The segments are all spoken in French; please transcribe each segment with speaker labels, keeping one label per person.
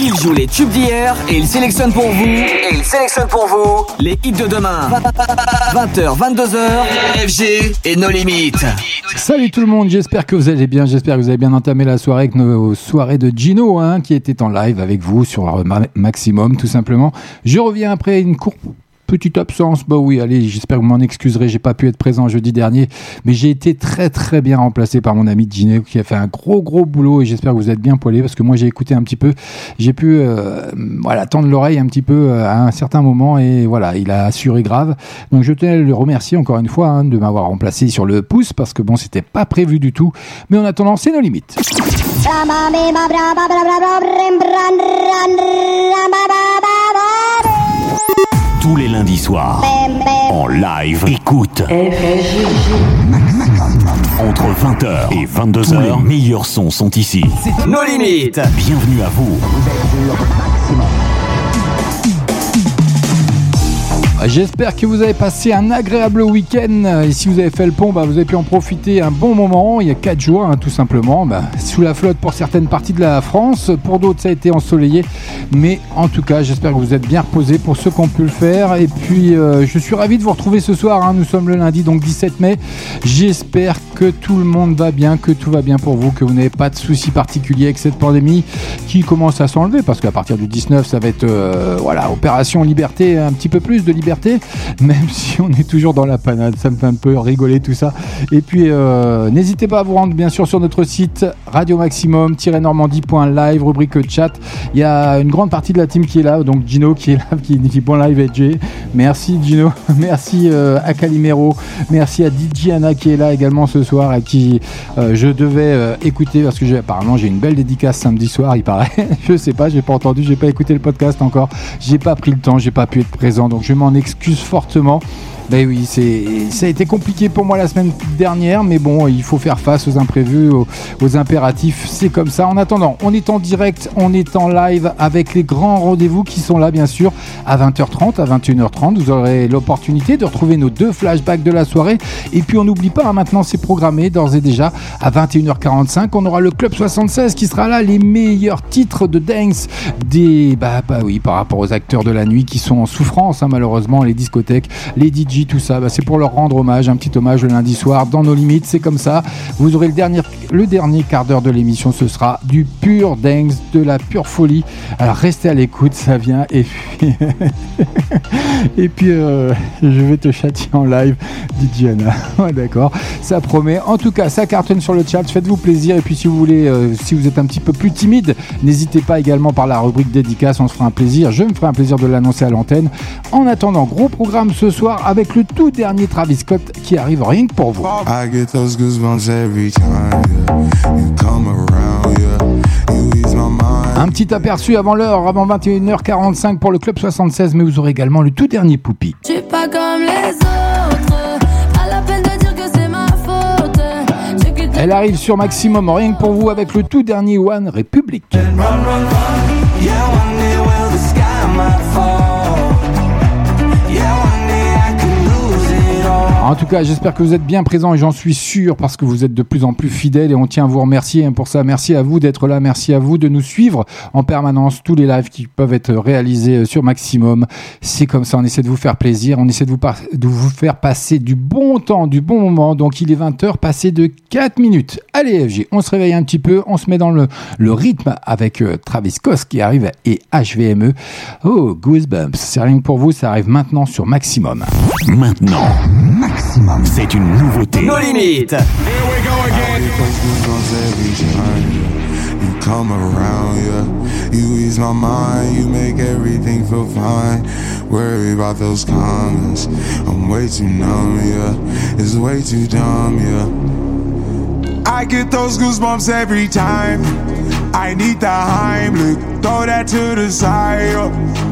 Speaker 1: Il joue les tubes d'hier et il sélectionne pour vous. Et il sélectionne pour vous les hits de demain. 20h, 22h, FG et nos limites.
Speaker 2: Salut tout le monde, j'espère que vous allez bien, j'espère que vous avez bien entamé la soirée avec nos soirées de Gino, hein, qui était en live avec vous sur Maximum, tout simplement. Je reviens après une courte petite absence. Bah oui, allez, j'espère que vous m'en excuserez. J'ai pas pu être présent jeudi dernier, mais j'ai été très très bien remplacé par mon ami Gino qui a fait un gros gros boulot et j'espère que vous êtes bien poilé parce que moi j'ai écouté un petit peu. J'ai pu euh, voilà tendre l'oreille un petit peu euh, à un certain moment et voilà, il a assuré grave. Donc je tenais à le remercier encore une fois hein, de m'avoir remplacé sur le pouce parce que bon, c'était pas prévu du tout. Mais en attendant, c'est nos limites
Speaker 3: tous les lundis soirs. En live, écoute. Entre 20h et 22h, les meilleurs sons sont ici.
Speaker 1: Nos limites.
Speaker 3: Bienvenue à vous.
Speaker 2: J'espère que vous avez passé un agréable week-end et si vous avez fait le pont, bah, vous avez pu en profiter un bon moment. Il y a 4 jours, hein, tout simplement, bah, sous la flotte pour certaines parties de la France. Pour d'autres, ça a été ensoleillé. Mais en tout cas, j'espère que vous êtes bien reposés pour ceux qui ont pu le faire. Et puis, euh, je suis ravi de vous retrouver ce soir. Hein. Nous sommes le lundi, donc 17 mai. J'espère que tout le monde va bien, que tout va bien pour vous, que vous n'avez pas de soucis particuliers avec cette pandémie qui commence à s'enlever parce qu'à partir du 19, ça va être euh, voilà, opération liberté, un petit peu plus de liberté même si on est toujours dans la panade. Ça me fait un peu rigoler tout ça. Et puis, euh, n'hésitez pas à vous rendre bien sûr sur notre site radio maximum-normandie.live, rubrique chat. Il y a une grande partie de la team qui est là, donc Gino qui est là, qui dit bon live et Merci Gino, merci euh, à Calimero, merci à DJ Anna qui est là également ce soir, à qui euh, je devais écouter parce que apparemment j'ai une belle dédicace samedi soir, il paraît. je sais pas, j'ai pas entendu, j'ai pas écouté le podcast encore, j'ai pas pris le temps, j'ai pas pu être présent, donc je m'en excuse fortement. Ben oui, c'est, ça a été compliqué pour moi la semaine dernière, mais bon, il faut faire face aux imprévus, aux, impératifs, c'est comme ça. En attendant, on est en direct, on est en live avec les grands rendez-vous qui sont là, bien sûr, à 20h30, à 21h30. Vous aurez l'opportunité de retrouver nos deux flashbacks de la soirée. Et puis, on n'oublie pas, hein, maintenant, c'est programmé d'ores et déjà à 21h45. On aura le Club 76 qui sera là, les meilleurs titres de dance des, bah, bah oui, par rapport aux acteurs de la nuit qui sont en souffrance, hein, malheureusement, les discothèques, les DJ tout ça, bah, c'est pour leur rendre hommage, un petit hommage le lundi soir dans nos limites, c'est comme ça. Vous aurez le dernier, le dernier quart d'heure de l'émission, ce sera du pur dance, de la pure folie. Alors restez à l'écoute, ça vient et puis, et puis euh, je vais te châtier en live, dit Diana. D'accord, ça promet. En tout cas, ça cartonne sur le chat, faites-vous plaisir et puis si vous voulez, euh, si vous êtes un petit peu plus timide, n'hésitez pas également par la rubrique dédicace, on se fera un plaisir. Je me ferai un plaisir de l'annoncer à l'antenne. En attendant, gros programme ce soir avec le tout dernier Travis Scott qui arrive rien que pour vous. Un petit aperçu avant l'heure, avant 21h45 pour le Club 76, mais vous aurez également le tout dernier Poupi.
Speaker 4: pas comme les autres, la peine de dire que c'est ma faute.
Speaker 2: Elle arrive sur Maximum, rien que pour vous, avec le tout dernier One Republic. En tout cas, j'espère que vous êtes bien présents et j'en suis sûr parce que vous êtes de plus en plus fidèles et on tient à vous remercier pour ça. Merci à vous d'être là, merci à vous de nous suivre en permanence tous les lives qui peuvent être réalisés sur Maximum. C'est comme ça, on essaie de vous faire plaisir, on essaie de vous, faire passer du bon temps, du bon moment. Donc il est 20h, passé de 4 minutes. Allez FG, on se réveille un petit peu, on se met dans le, rythme avec euh, Travis Kos qui arrive et HVME. Oh, Goosebumps, c'est rien que pour vous, ça arrive maintenant sur Maximum.
Speaker 3: Maintenant. maximum. C'est une nouveauté.
Speaker 1: Nos limites. Here
Speaker 5: we go again. You come around, yeah. You ease my mind, you make everything feel fine. Worry about those comments. I'm way too numb, yeah. It's way too dumb, yeah. I get those goosebumps every time. I need the Heimlich, throw that to the side. Yeah.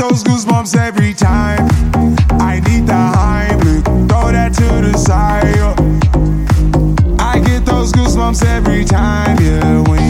Speaker 5: Those goosebumps every time. I need the Heimlich, throw that to the side. I get those goosebumps every time, yeah. When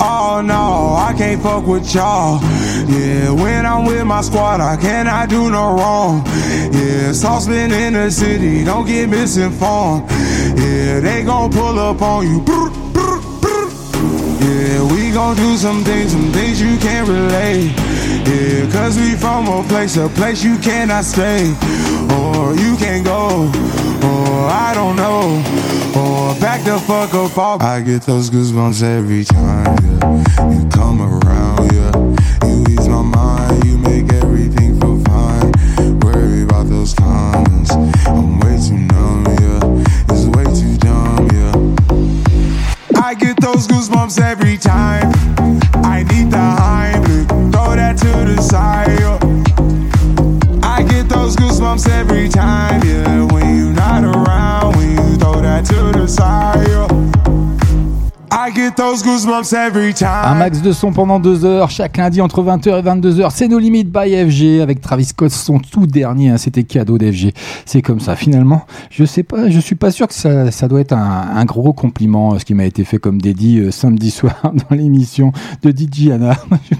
Speaker 5: Oh no, I can't fuck with y'all. Yeah, when I'm with my squad, I cannot do no wrong. Yeah, saucepan in the city, don't get misinformed. Yeah, they gon' pull up on you. Yeah, we gon' do some things, some things you can't relate. Yeah, cause we from a place, a place you cannot stay. Or you can't go, or I don't know. Or back the fuck up off. I get those goosebumps every time, yeah. You come around, yeah. You ease my mind, you make everything feel fine. Worry about those comments. I'm way too numb, yeah. It's way too dumb, yeah. I get those goosebumps every time. Every time, yeah.
Speaker 2: Un max de son pendant deux heures, chaque lundi entre 20h et 22h. C'est nos limites by FG avec Travis Scott, son tout dernier. hein, C'était cadeau d'FG. C'est comme ça. Finalement, je sais pas, je suis pas sûr que ça, ça doit être un, gros compliment, euh, ce qui m'a été fait comme dédié euh, samedi soir dans l'émission de DJ Anna.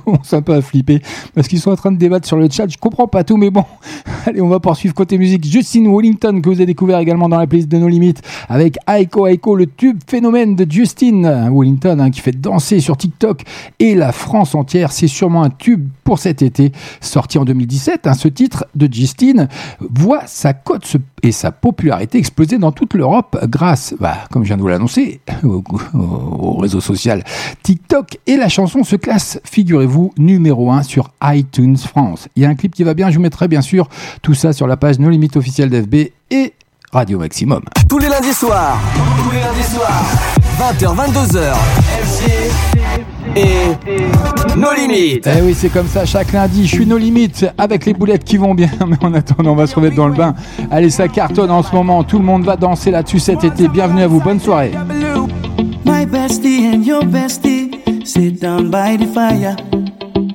Speaker 2: On s'est un peu à flipper parce qu'ils sont en train de débattre sur le chat. Je comprends pas tout, mais bon. Allez, on va poursuivre côté musique. Justin Wellington, que vous avez découvert également dans la playlist de nos limites avec Aiko Aiko, le tube phénomène de Justin Wellington hein, qui fait danser sur TikTok et la France entière. C'est sûrement un tube pour cet été, sorti en 2017. hein. Ce titre de Justin voit sa cote et sa popularité exploser dans toute l'Europe grâce, bah, comme je viens de vous l'annoncer, au, au- au réseau social TikTok. Et la chanson se classe, figurez-vous, numéro 1 sur iTunes France. Il y a un clip qui va bien, je vous mettrai bien sûr tout ça sur la page No Limite officielle d'FB et Radio Maximum.
Speaker 1: Tous les lundis soirs. Tous les lundis soirs. 20h, 22h. FG et nos limites.
Speaker 2: Eh oui, c'est comme ça, chaque lundi, je suis nos limites avec les boulettes qui vont bien, mais en attendant, on va se remettre dans le bain. Allez, ça cartonne en ce moment, tout le monde va danser là-dessus cet été. Bienvenue à vous, bonne soirée.
Speaker 6: My bestie and your bestie sit down by the fire.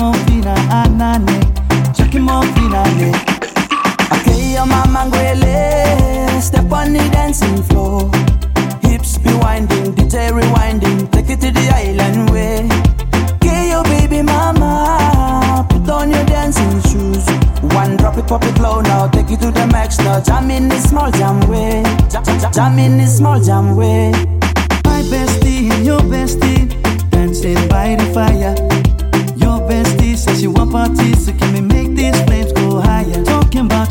Speaker 6: Morphina, anane. Chucking morphina, ane.
Speaker 7: Okay, your mama ngwele, step on the dancing floor. Hips be winding, DJ rewinding, take it to the island way. Okay, your baby mama, put on your dancing shoes. One drop it, pop it low now, take it to the max now. Jam in this small jam way, jam, jam, in this small jam way.
Speaker 6: My bestie your bestie dancing by the fire. Your bestie says she want parties, so can we make these flames go higher? Talking about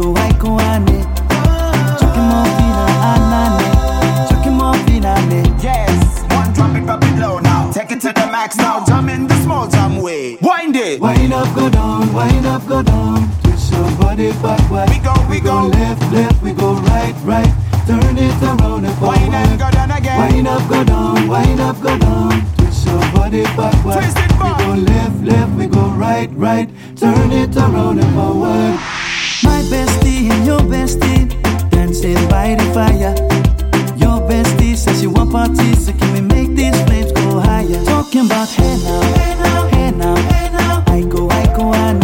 Speaker 6: hey now. I go, I go, ane. Chucking morphina, anane. Chucking morphina.
Speaker 8: Yes, one drop it, pop it low now Take it to the max now, jump in the small jam way Wind it
Speaker 6: Wind up, go down, wind up, go down. Twist your body backward.
Speaker 8: We go, we go.
Speaker 6: left, left, we go right, right. Turn it around and forward.
Speaker 8: Wind and go down again
Speaker 6: Wind up, go down, wind up, go down. Twist
Speaker 9: so body backward. We go left, left, we go right, right. Turn it around and forward. My bestie and your bestie dancing by the fire. Your bestie says she want parties, so can we make these flames go higher? Talking about hey now, hey now, hey now. I go, I go, I need.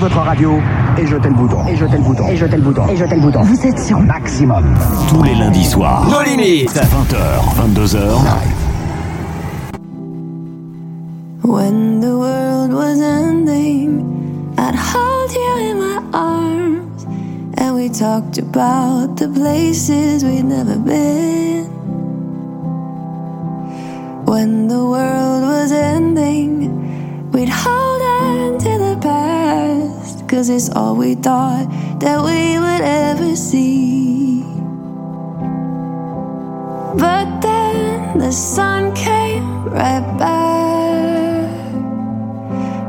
Speaker 8: Votre radio et jetez le bouton. Et jetez le bouton. Et jetez le bouton. Et jetez le bouton. Vous êtes sur maximum.
Speaker 3: Tous les lundis soirs.
Speaker 1: Nos limites.
Speaker 3: 20h, 22h.
Speaker 10: When the world was ending, I'd hold you in my arms, and we talked about the places we'd never been. When the world was ending, we'd hold on to the past, cause it's all we thought that we would ever see. But then the sun came right back,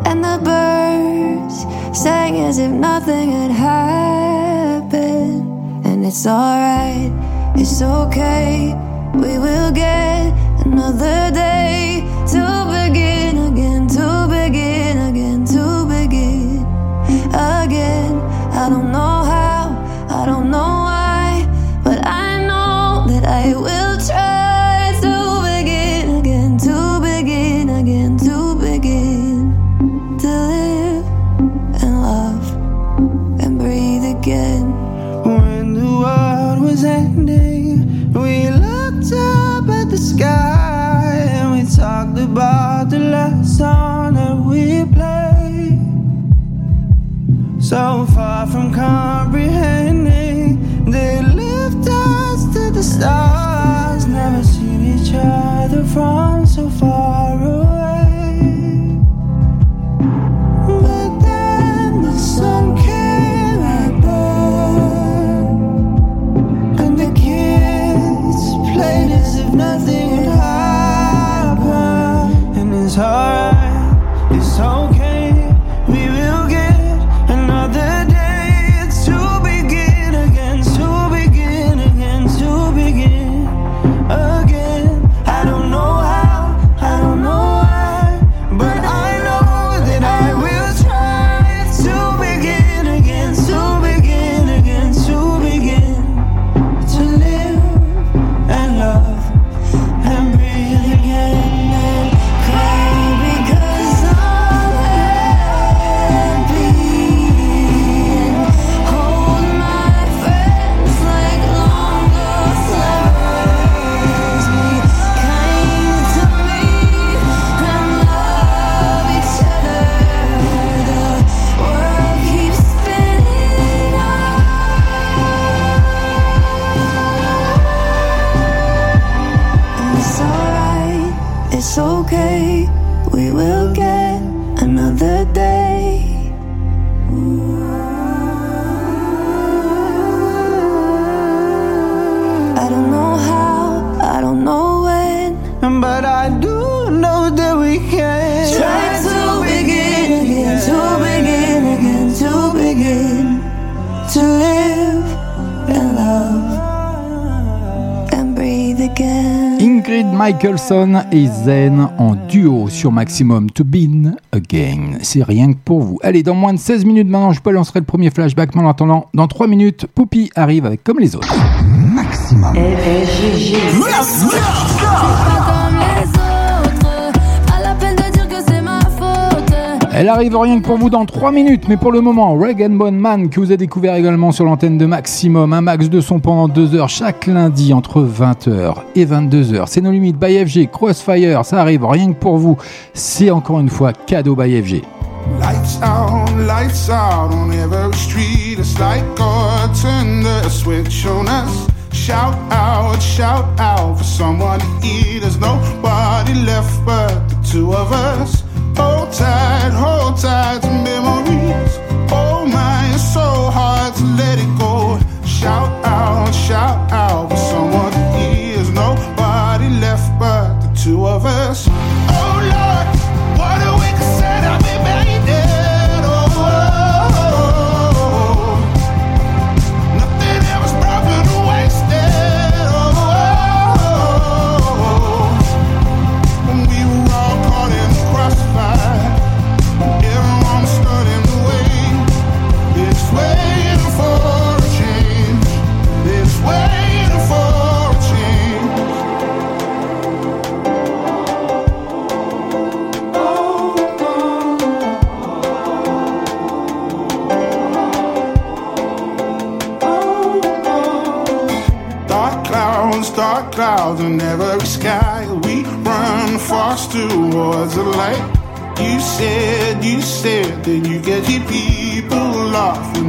Speaker 10: and the birds sang as if nothing had happened. And it's alright, it's okay, we will get another day to again. I don't know how, I don't know
Speaker 9: So far from comprehending, they lift us to the stars. Never seen each other from
Speaker 2: Michaelson et Zen en duo sur Maximum to Bin Again. C'est rien que pour vous. Allez, dans moins de 16 minutes maintenant, je peux lancer le premier flashback. Mais en attendant, dans 3 minutes, Poupy arrive avec Comme les autres.
Speaker 8: Maximum.
Speaker 2: Elle arrive rien que pour vous dans 3 minutes, mais pour le moment, Reg and Bone Man, que vous avez découvert également sur l'antenne de Maximum, un max de son pendant 2 heures chaque lundi entre 20h et 22h. C'est nos limites by FG, Crossfire, ça arrive rien que pour vous. C'est encore une fois cadeau by FG.
Speaker 11: Lights out, lights out on every street. It's like God switch on us. Shout out, shout out for someone to eat. Nobody left but the two of us. Hold tight, hold tight to memories. Oh my, it's so hard to let it go.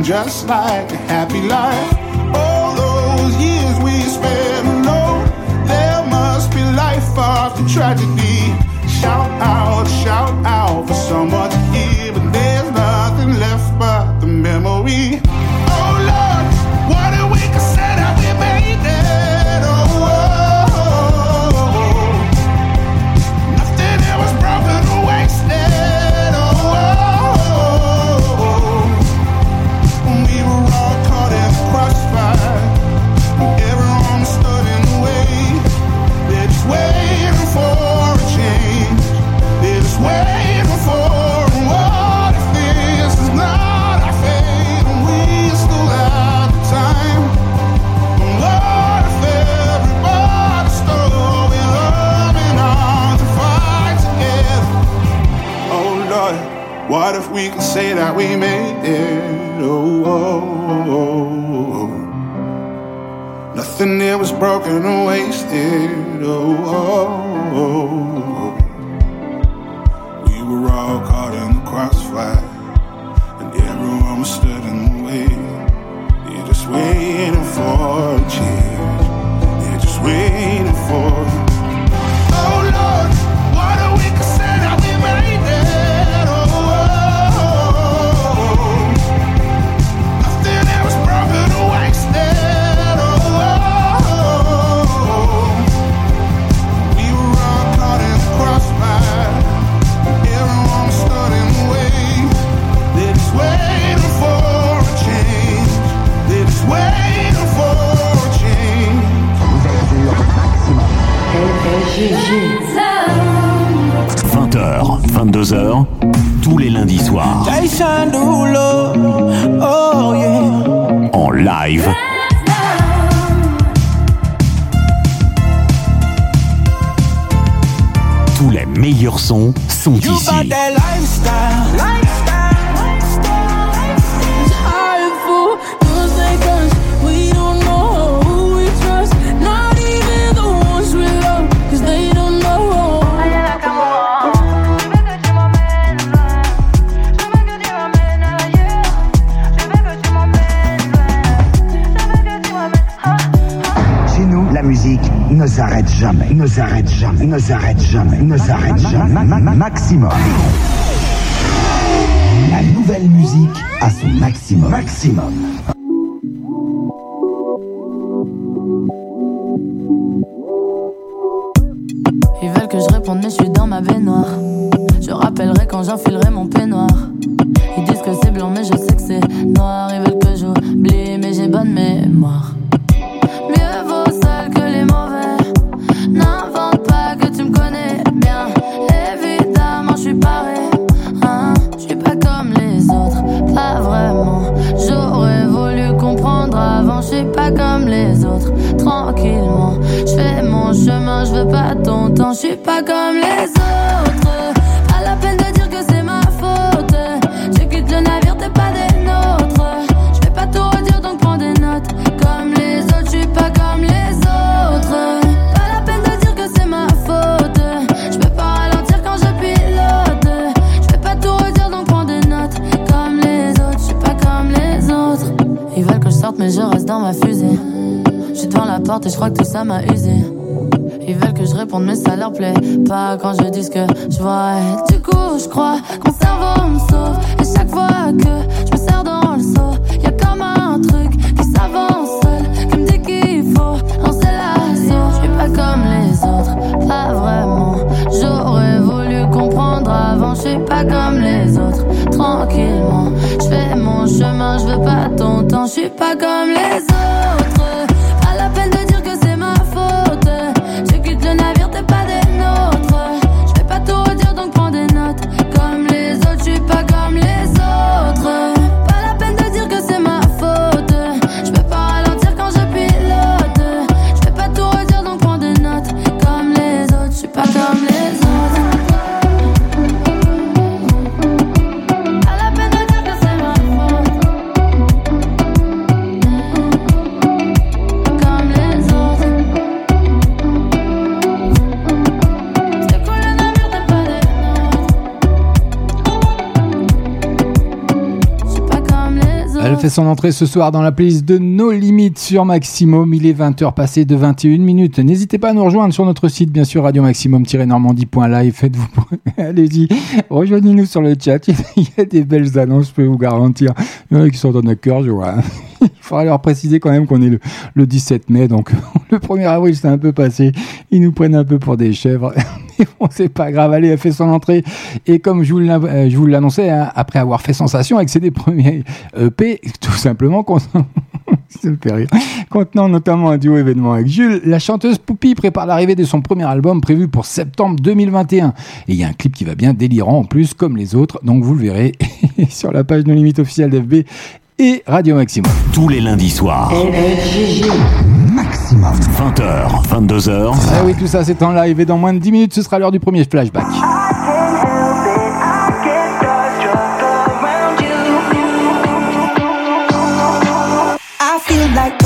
Speaker 11: just like a happy life.
Speaker 4: mais je sais que c'est noir. Ils veulent que j'oublie, mais j'ai bonne mémoire. Mieux vaut seul que les mauvais. N'invente pas que tu me connais bien. Évidemment, je suis paré. Hein. Je suis pas comme les autres, pas vraiment. J'aurais voulu comprendre avant, je suis pas comme les autres. Tranquillement, je fais mon chemin, je veux pas ton temps, je suis pas comme les crois que tout ça m'a usé. Ils veulent que je réponde, mais ça leur plaît pas quand je dis ce que je vois. Du coup, je crois que mon cerveau me sauve. Et chaque fois que je me sers dans le seau, y a comme un truc qui s'avance seul, qui me dit qu'il faut lancer l'assaut. Je suis pas comme les autres, pas vraiment. J'aurais voulu comprendre avant, je suis pas comme les autres. Tranquillement, je fais mon chemin, je veux pas ton temps, je suis pas comme les autres.
Speaker 2: Son entrée ce soir dans la playlist de nos limites sur Maximum. Il est 20h passé de 21 minutes. N'hésitez pas à nous rejoindre sur notre site, bien sûr, radio maximum-normandie.live. Faites-vous, allez-y, rejoignez-nous sur le chat. Il y a des belles annonces, je peux vous garantir. Il y en a qui sont dans notre cœur, je vois. Il faudra leur préciser quand même qu'on est le, le 17 mai, donc le 1er avril c'est un peu passé. Ils nous prennent un peu pour des chèvres. Mais bon, c'est pas grave. Allez, elle fait son entrée. Et comme je vous euh, l'annonçais, hein, après avoir fait sensation avec ses des premiers EP, tout simplement. Contenant notamment un duo événement avec Jules, la chanteuse Poupie prépare l'arrivée de son premier album prévu pour septembre 2021. Et il y a un clip qui va bien délirant en plus, comme les autres, donc vous le verrez sur la page No Limite officielle d'FB et Radio Maximum.
Speaker 3: Tous les lundis soirs.
Speaker 10: Maximum.
Speaker 3: 20h, 22h.
Speaker 2: Ah oui, tout ça c'est en live et dans moins de 10 minutes ce sera l'heure du premier flashback.
Speaker 4: I feel like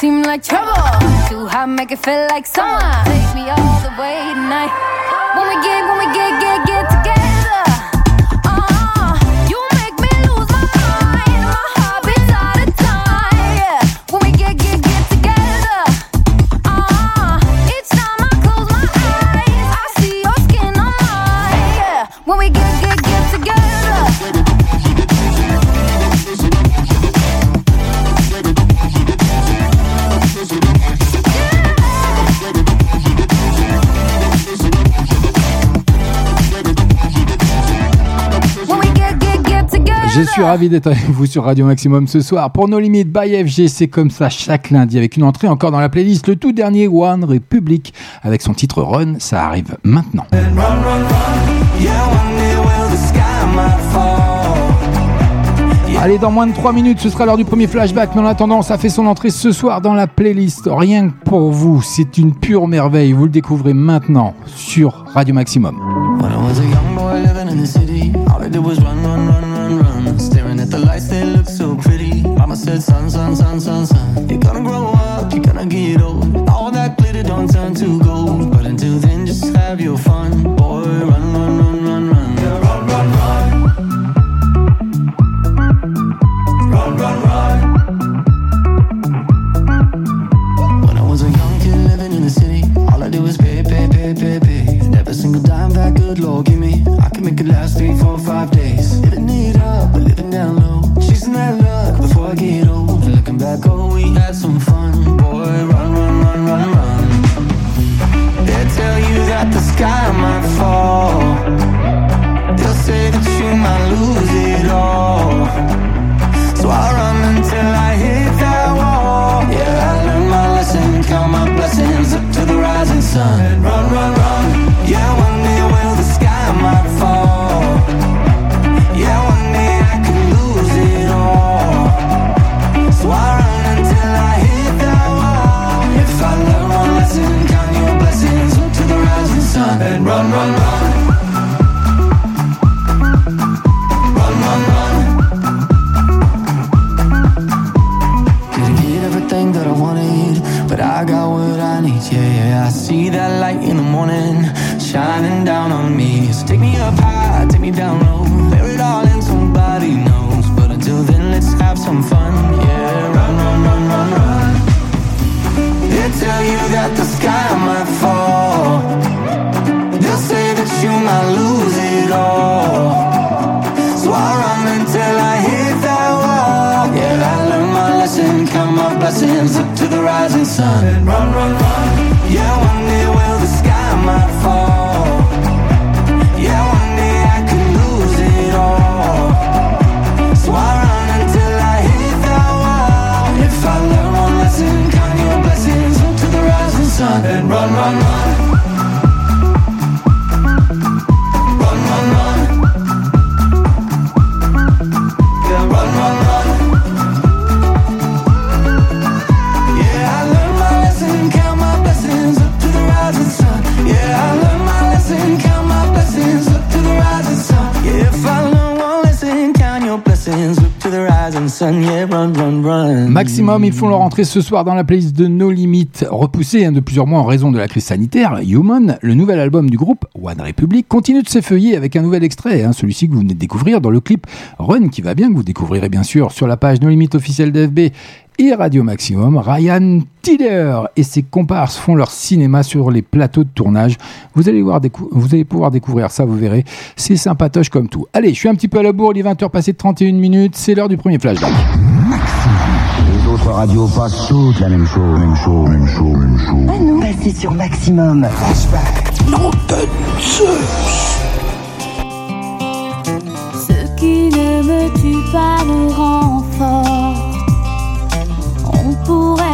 Speaker 12: seem like trouble. Too hot, make it feel like summer. Take me off.
Speaker 2: Je suis ravi d'être avec vous sur Radio Maximum ce soir pour nos limites by FG. C'est comme ça chaque lundi avec une entrée encore dans la playlist. Le tout dernier One Republic avec son titre Run, ça arrive maintenant. Allez, dans moins de 3 minutes, ce sera l'heure du premier flashback. Mais en attendant, ça fait son entrée ce soir dans la playlist. Rien que pour vous, c'est une pure merveille. Vous le découvrez maintenant sur Radio Maximum.
Speaker 9: sun, sun, sun, sun, sun. sun. Run, run, run.
Speaker 2: Maximum, ils font leur entrée ce soir dans la playlist de No Limit, repoussée hein, de plusieurs mois en raison de la crise sanitaire. Human, le nouvel album du groupe One Republic, continue de s'effeuiller avec un nouvel extrait, hein, celui-ci que vous venez de découvrir dans le clip Run qui va bien, que vous découvrirez bien sûr sur la page No Limit officielle d'FB et Radio Maximum. Ryan Tiller et ses comparses font leur cinéma sur les plateaux de tournage. Vous allez, voir, vous allez pouvoir découvrir ça, vous verrez. C'est sympatoche comme tout. Allez, je suis un petit peu à la bourre, il est 20h passé de 31 minutes, c'est l'heure du premier flashback.
Speaker 10: Radios passent toutes la même chose, même chose, même chose, même chose.
Speaker 4: Ah non, passez sur Maximum.
Speaker 10: Non, de Zeus.
Speaker 12: Ce qui ne me tue pas me rend fort. On pourrait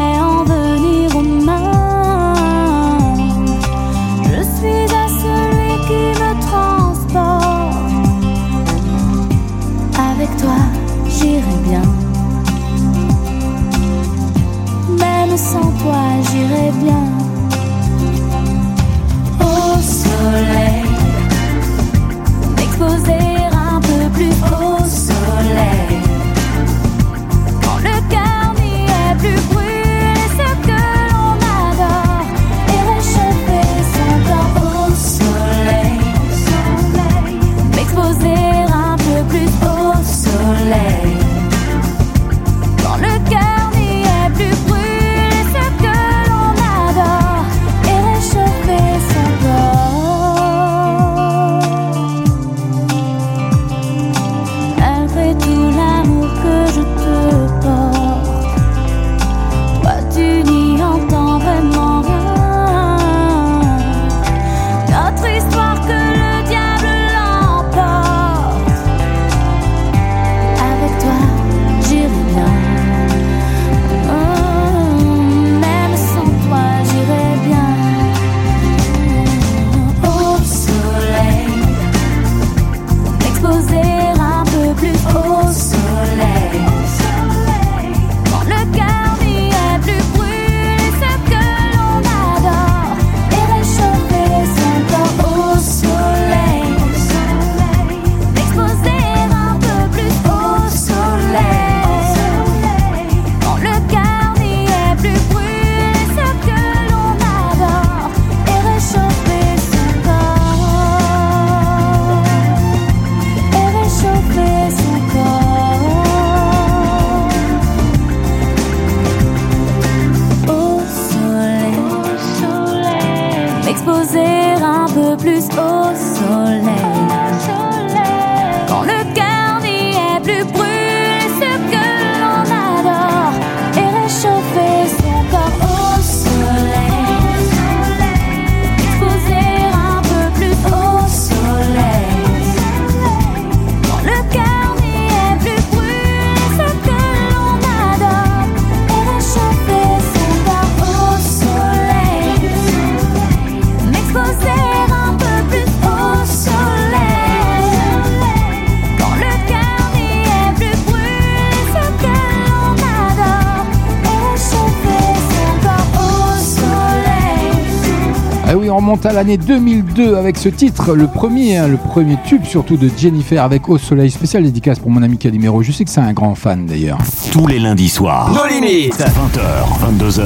Speaker 2: on remonte à l'année 2002 avec ce titre, le premier, hein, le premier tube surtout de Jennifer avec Au Soleil, spécial dédicace pour mon ami Calimero. Je sais que c'est un grand fan d'ailleurs.
Speaker 3: Tous les lundis soirs.
Speaker 1: No limites.
Speaker 3: 20h, 22h.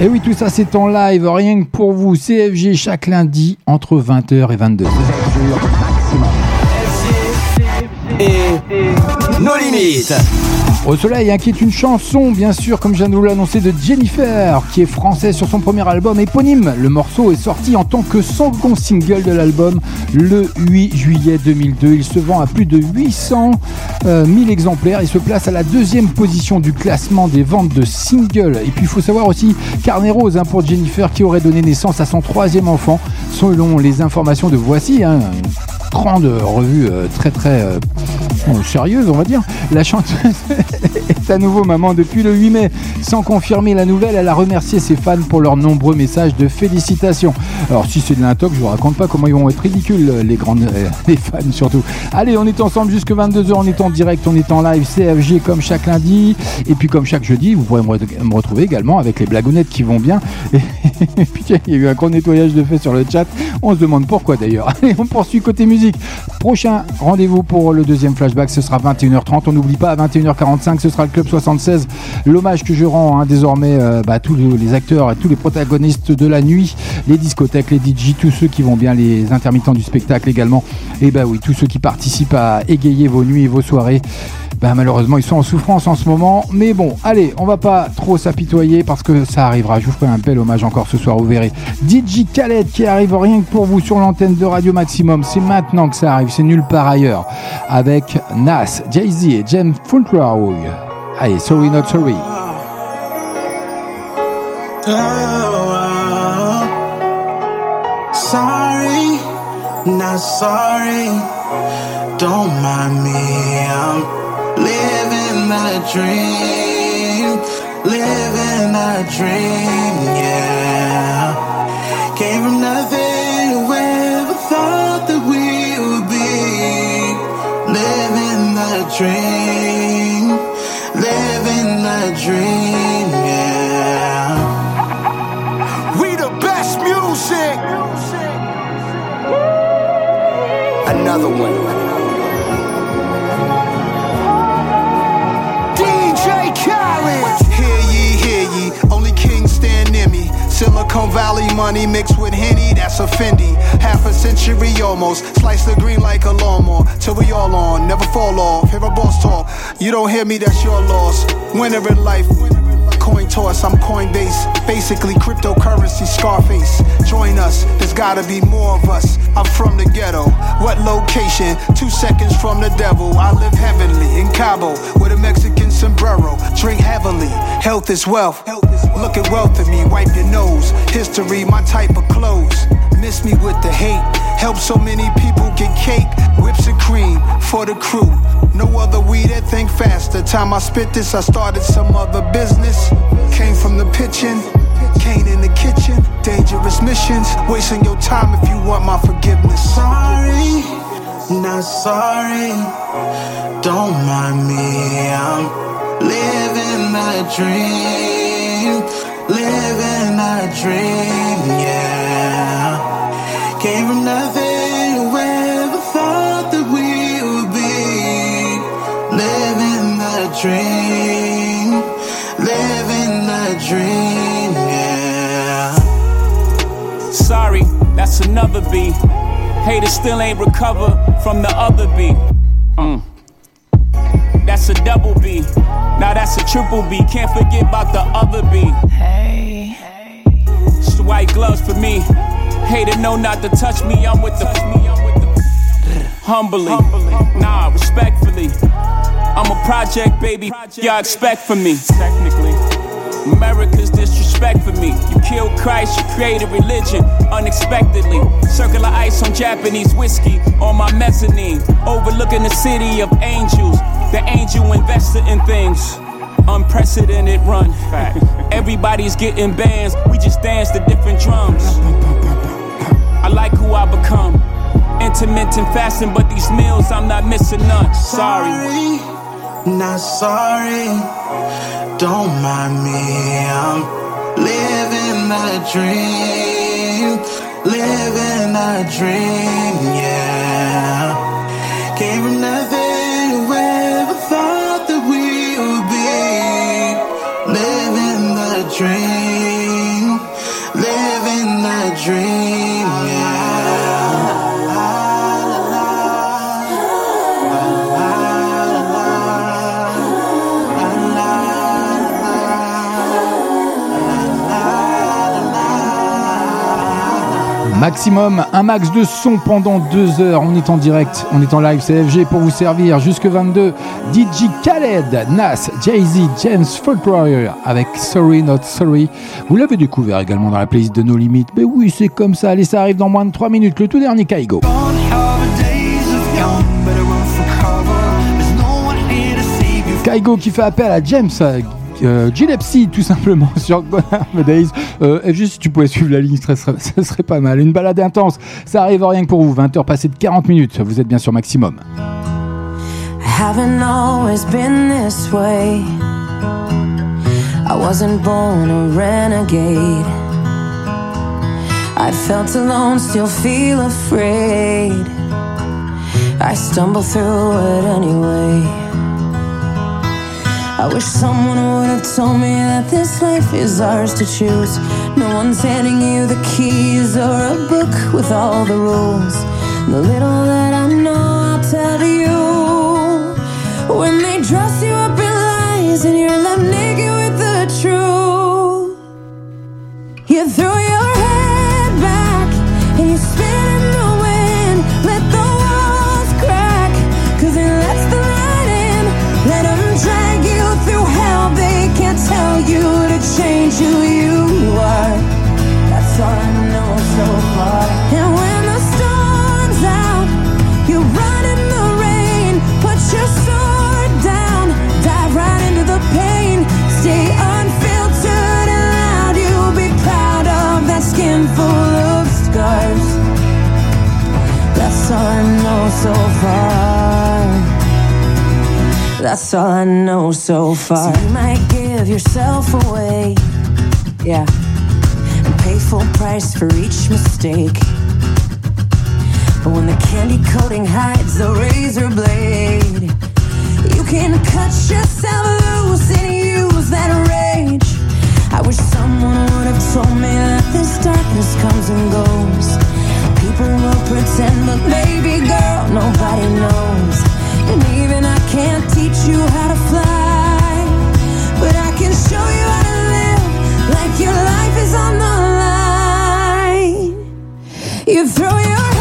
Speaker 2: Et oui, tout ça c'est en live, rien que pour vous. CFG chaque lundi entre 20h et 22h.
Speaker 1: Et No limites.
Speaker 2: Au soleil, hein, qui est une chanson, bien sûr, comme je viens de vous l'annoncer, de Jennifer, qui est française sur son premier album éponyme. Le morceau est sorti en tant que second single de l'album le 8 juillet 2002. Il se vend à plus de 800 000 exemplaires. Il se place à la deuxième position du classement des ventes de singles. Et puis, il faut savoir aussi Carnet Rose hein, pour Jennifer, qui aurait donné naissance à son troisième enfant, selon les informations de Voici. Hein, une grande revue euh, très très euh, sérieuse, on va dire. La chanteuse est à nouveau maman depuis le 8 mai. Sans confirmer la nouvelle, elle a remercié ses fans pour leurs nombreux messages de félicitations. Alors si c'est de l'intox, je vous raconte pas comment ils vont être ridicules, les grandes, euh, fans surtout. Allez, on est ensemble jusque 22h, on est en direct, on est en live CFG comme chaque lundi. Et puis comme chaque jeudi, vous pourrez me, re- me retrouver également avec les blagounettes qui vont bien. Et, puis il y a eu un gros nettoyage de fait sur le chat. On se demande pourquoi d'ailleurs. Allez, on poursuit côté musique. Prochain rendez-vous pour le deuxième flashback, ce sera 21h30. On n'oublie pas, à 21h45, ce sera le Club 76. L'hommage que je rends hein, désormais euh, bah, tous les acteurs et tous les protagonistes de la nuit, les discothèques, les DJ, tous ceux qui vont bien, les intermittents du spectacle également. Et bah oui, tous ceux qui participent à égayer vos nuits et vos soirées. Bah, malheureusement, ils sont en souffrance en ce moment. Mais bon, allez, on va pas trop s'apitoyer parce que ça arrivera. Je vous ferai un bel hommage encore ce soir, vous verrez. DJ Khaled qui arrive rien que pour vous sur l'antenne de Radio Maximum. C'est maintenant que ça arrive, c'est nulle part ailleurs. Avec Nas, Jay-Z et James Fultroy. Allez, sorry not sorry.
Speaker 5: Oh, sorry, not sorry. Don't mind me. I'm living that dream. Living that dream, yeah. Came from nothing dream. Living that dream, yeah.
Speaker 8: We the best music. Another one.
Speaker 13: Silicon Valley money mixed with Henny, that's a Fendi. Half a century almost, slice the green like a lawnmower. Till we all on, never fall off. Hear a boss talk, you don't hear me, that's your loss. Winner in life, coin toss, I'm Coinbase. Basically, cryptocurrency, Scarface. Join us, there's gotta be more of us. I'm from the ghetto. What location? Two seconds from the devil. I live heavenly in Cabo with a Mexican sombrero. Drink heavily, health is wealth. Look at wealth in me, wipe your nose. History, my type of clothes. Miss me with the hate. Help so many people get cake, whips and cream for the crew. No other weed that think faster. Time I spit this, I started some other business. Came from the pitching, Kane in the kitchen. Dangerous missions, wasting your time if you want my forgiveness.
Speaker 5: Sorry, not sorry. Don't mind me. I'm living that dream. Living that dream, yeah. Dream. Living that dream, yeah.
Speaker 14: Sorry, that's another B. Haters still ain't recovered from the other B. Mm. That's a double B. Now that's a triple B. Can't forget about the other B. Hey. hey. It's the white gloves for me. Hater know not to touch me. I'm with the. Humbly. Nah, respectfully. I'm a project, baby. Y'all expect from me. Technically. America's disrespect for me. You killed Christ, you created religion unexpectedly. Circular ice on Japanese whiskey on my mezzanine. Overlooking the city of angels. The angel investor in things. Unprecedented run. Everybody's getting bands, we just dance to different drums. I like who I become. Intermittent fasting, but these meals I'm not missing none. Sorry.
Speaker 5: Not sorry. Don't mind me. I'm living that dream. Living that dream, yeah. Came from nothing to ever thought that we would be. Living the dream. Living the dream,
Speaker 2: Maximum, un max de son pendant deux heures. On est en direct, on est en live CFG pour vous servir jusque 22. DJ Khaled, Nas, Jay-Z, James Folkroyer avec Sorry Not Sorry. Vous l'avez découvert également dans la playlist de No Limites. Mais oui, c'est comme ça. Allez, ça arrive dans moins de 3 minutes. Le tout dernier Kaigo. Kaigo qui fait appel à James euh, tout simplement sur Days. Euh, FG, si tu pouvais suivre la ligne, ce serait, pas mal. Une balade intense, ça arrive rien que pour vous. 20h passées de 40 minutes, vous êtes bien sur maximum.
Speaker 15: haven't always been this way. I wasn't born a renegade. I felt alone, still feel afraid. I stumble through it anyway.
Speaker 10: I wish someone would have told me that this life is ours to choose. No one's handing you the keys or a book with all the rules. The little that I know, I'll tell you. When they dress you up in lies and you're left naked with the truth, you threw your full of scars. That's all I know so far. That's all I know so far. So you might give yourself away, yeah, and pay full price for each mistake. But when the candy coating hides the razor blade, you can cut yourself loose and use that rage. I wish someone would have told me that this darkness comes and goes. People will pretend, but baby girl, nobody knows. And even I can't teach you how to fly, but I can show you how to live like your life is on the line. You throw your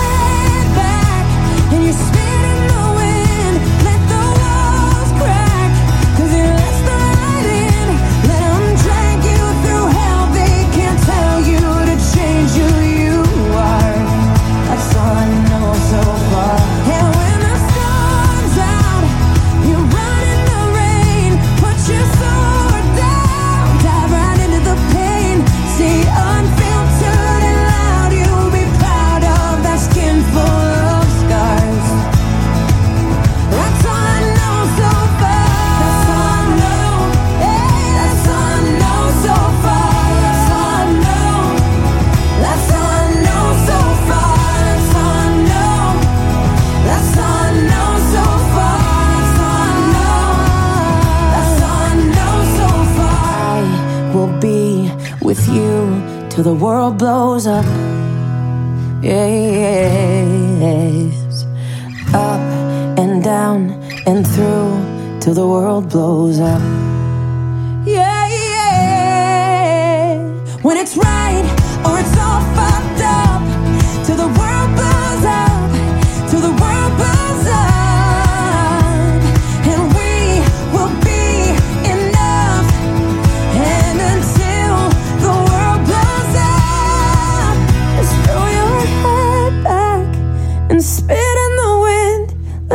Speaker 10: till the world blows up. Yes. Up and down and through till the world blows up.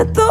Speaker 10: Wind. Let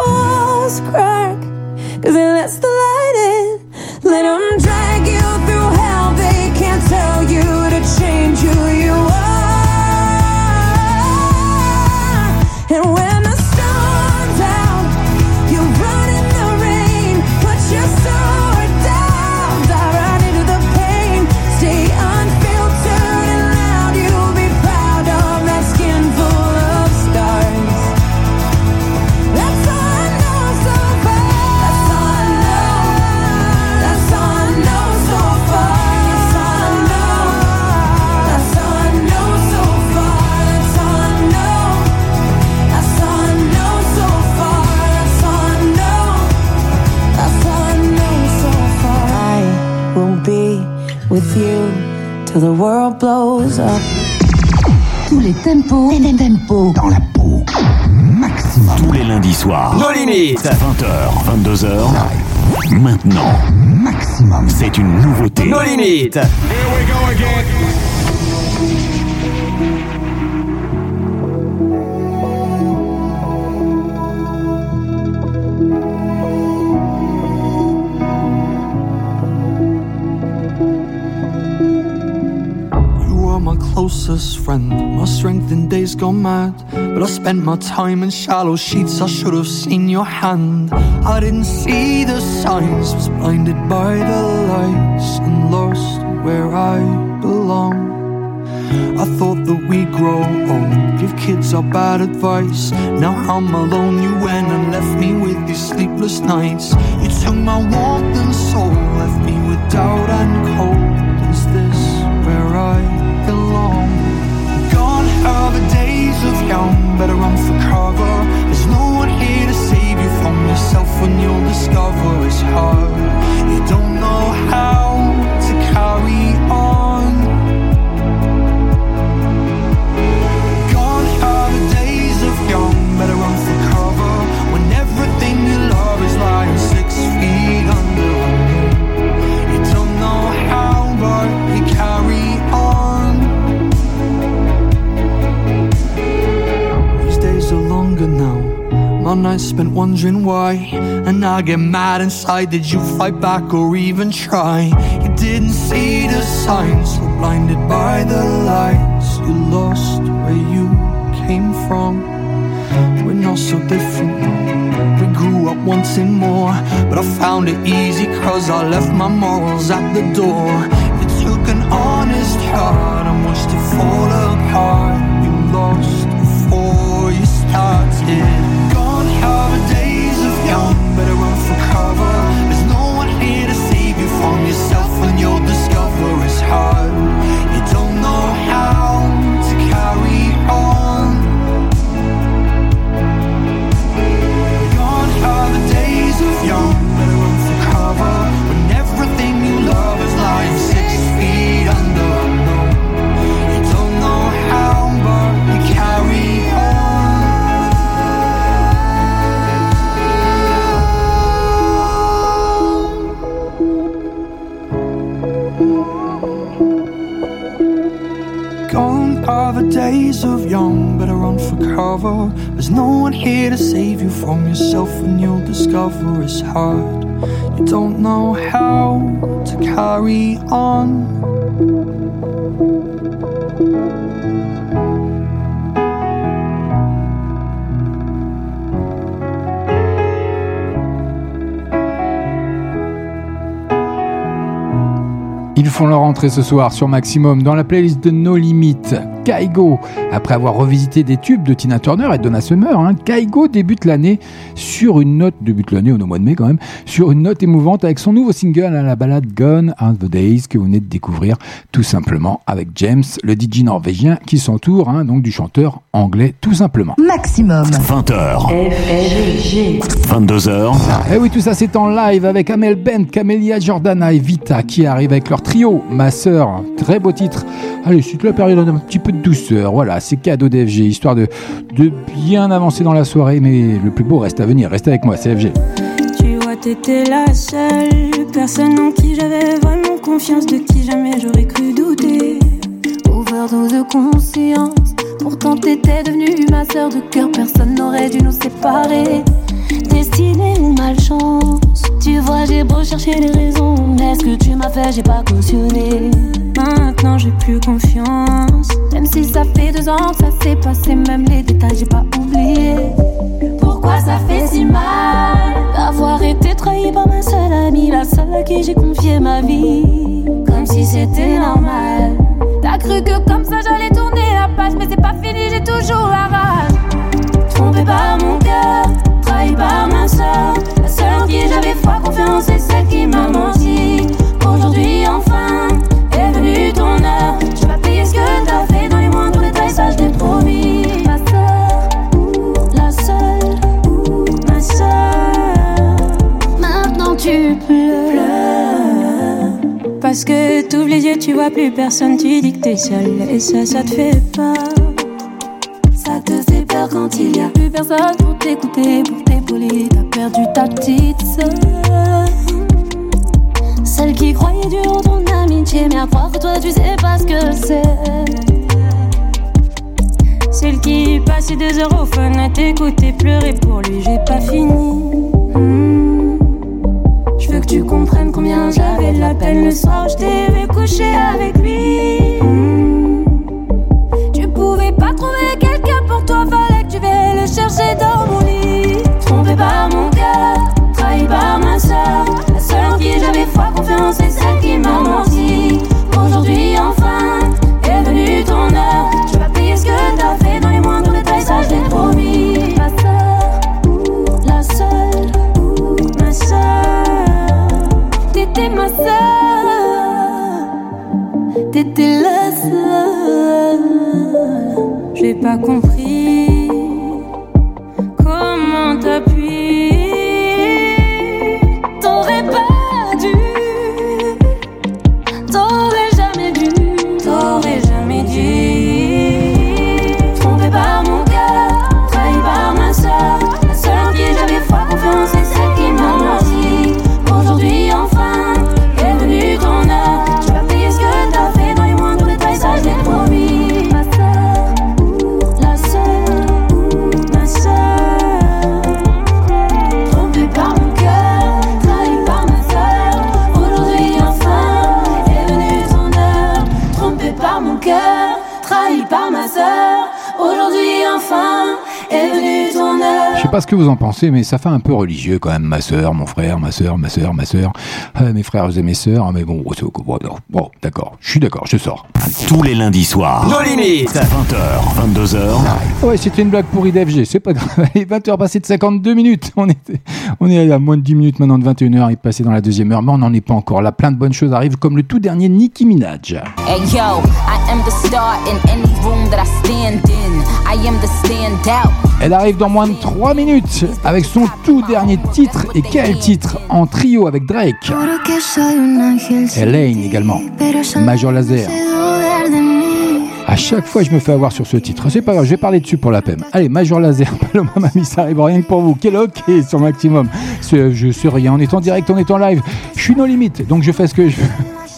Speaker 8: Tempos, les tempos dans la peau. Maximum.
Speaker 3: Tous les lundis soirs.
Speaker 14: Nos limites.
Speaker 3: 20h, 22h. Maintenant.
Speaker 8: Maximum.
Speaker 3: C'est une nouveauté.
Speaker 14: Nos limites.
Speaker 16: You are my closest friend, my strength in days gone mad. But I spent my time in shallow sheets, I should have seen your hand. I didn't see the signs, was blinded by the lights and lost where I belong. I thought that we'd grow old, give kids our bad advice. Now I'm alone, you went and left me with these sleepless nights. You took my warmth and soul, left me with doubt and cold. Are the days of young, better run for cover. There's no one here to save you from yourself when you'll discover it's hard. You don't know how to carry on. My nights spent wondering why. And I get mad inside. Did you fight back or even try? You didn't see the signs, so blinded by the lights. You lost where you came from. We're not so different. We grew up wanting more. But I found it easy cause I left my morals at the door. You took an honest heart and watched it fall apart. You lost before you started. Better run for cover. There's no one here to save you from yourself when you'll discover it's hard. There's no one here to save you from yourself when you'll discover it's hard. You don't know how to carry on.
Speaker 2: Ils font leur entrée ce soir sur Maximum dans la playlist de No Limites. Kaigo, après avoir revisité des tubes de Tina Turner et Donna Summer, hein, Kaigo débute l'année sur une note, débute l'année au mois de mai quand même, sur une note émouvante avec son nouveau single à la balade Gone Are the Days que vous venez de découvrir tout simplement avec James, le DJ norvégien qui s'entoure hein, donc du chanteur anglais tout simplement.
Speaker 17: Maximum.
Speaker 3: 20h. 22h.
Speaker 2: Et Eh oui, tout ça c'est en live avec Amel Bent, Camélia Jordana et Vita qui arrivent avec leur trio, Ma Sœur, très beau titre. Allez, c'est la période un petit peu de voilà, c'est cadeau d'FG, histoire de, bien avancer dans la soirée, mais le plus beau reste à venir, restez avec moi, c'est FG.
Speaker 18: Tu vois, t'étais la seule personne en qui j'avais vraiment confiance, de qui jamais j'aurais cru douter.
Speaker 12: Overdose de conscience. Pourtant t'étais devenue ma sœur de cœur, personne n'aurait dû nous séparer. Destinée ou malchance, tu vois j'ai beau chercher les raisons, mais ce que tu m'as fait? J'ai pas cautionné.
Speaker 18: Maintenant j'ai plus confiance.
Speaker 12: Même si ça fait deux ans que ça s'est passé, même les détails j'ai pas oublié. Pourquoi ça fait si mal d'avoir été trahi par ma seule amie, la seule à qui j'ai confié ma vie, comme si c'était normal. T'as cru que comme ça j'allais tourner la page, mais c'est pas fini, j'ai toujours la rage. Trompé par mon cœur, trahi par ma soeur, qui j'avais foi, confiance, c'est celle qui m'a menti. Aujourd'hui enfin est venue ton heure, je vais payer ce que t'as fait dans les moindres détails, ça je t'ai promis. Ma soeur, la seule, ma soeur. Maintenant tu pleures.
Speaker 18: Parce que t'ouvres les yeux, tu vois plus personne, tu dis que t'es seule. Et ça, ça te fait peur.
Speaker 12: Ça te fait peur quand il y a plus personne pour t'écouter, pour t'épauler. Perdu ta petite sœur. Celle qui croyait dur en ton amitié, mais à croire toi tu sais pas ce que c'est.
Speaker 18: Celle qui passait des heures au fun à t'écouter pleurer pour lui, j'ai pas fini. Hmm.
Speaker 12: Je veux que tu comprennes combien j'avais de la peine le soir où je t'ai vu coucher avec compris. pas ce que
Speaker 2: vous en pensez, mais ça fait un peu religieux quand même. Ma soeur, mon frère, ma soeur, ma soeur, ma soeur, euh, mes frères et mes soeurs. Hein, mais bon, c'est bon, bon d'accord, je suis d'accord, je sors.
Speaker 3: Tous les lundis soirs.
Speaker 19: Nos limites.
Speaker 3: 20h, 22h.
Speaker 2: Ouais, c'était une blague pourrie d'FG, c'est pas grave. 20h passées de 52 minutes. On était. On est à moins de 10 minutes maintenant de 21h, et passé dans la deuxième heure, mais on n'en est pas encore là. Plein de bonnes choses arrivent, comme le tout dernier Nicki Minaj.
Speaker 17: Hey yo, I am the star in any room that I stand in. I am the.
Speaker 2: Elle arrive dans moins de 3 minutes avec son tout dernier titre. Et quel titre En trio avec Drake?
Speaker 20: Et
Speaker 2: Lane également. Major Laser. À chaque fois, je me fais avoir sur ce titre. C'est pas grave, je vais parler dessus pour la peine. Allez, Major Laser, Paloma Mamie, ça arrive rien que pour vous. Quel ok sur maximum. Je ne sais rien, on est en direct, on est en live. Je suis nos limites, donc je fais ce que je veux.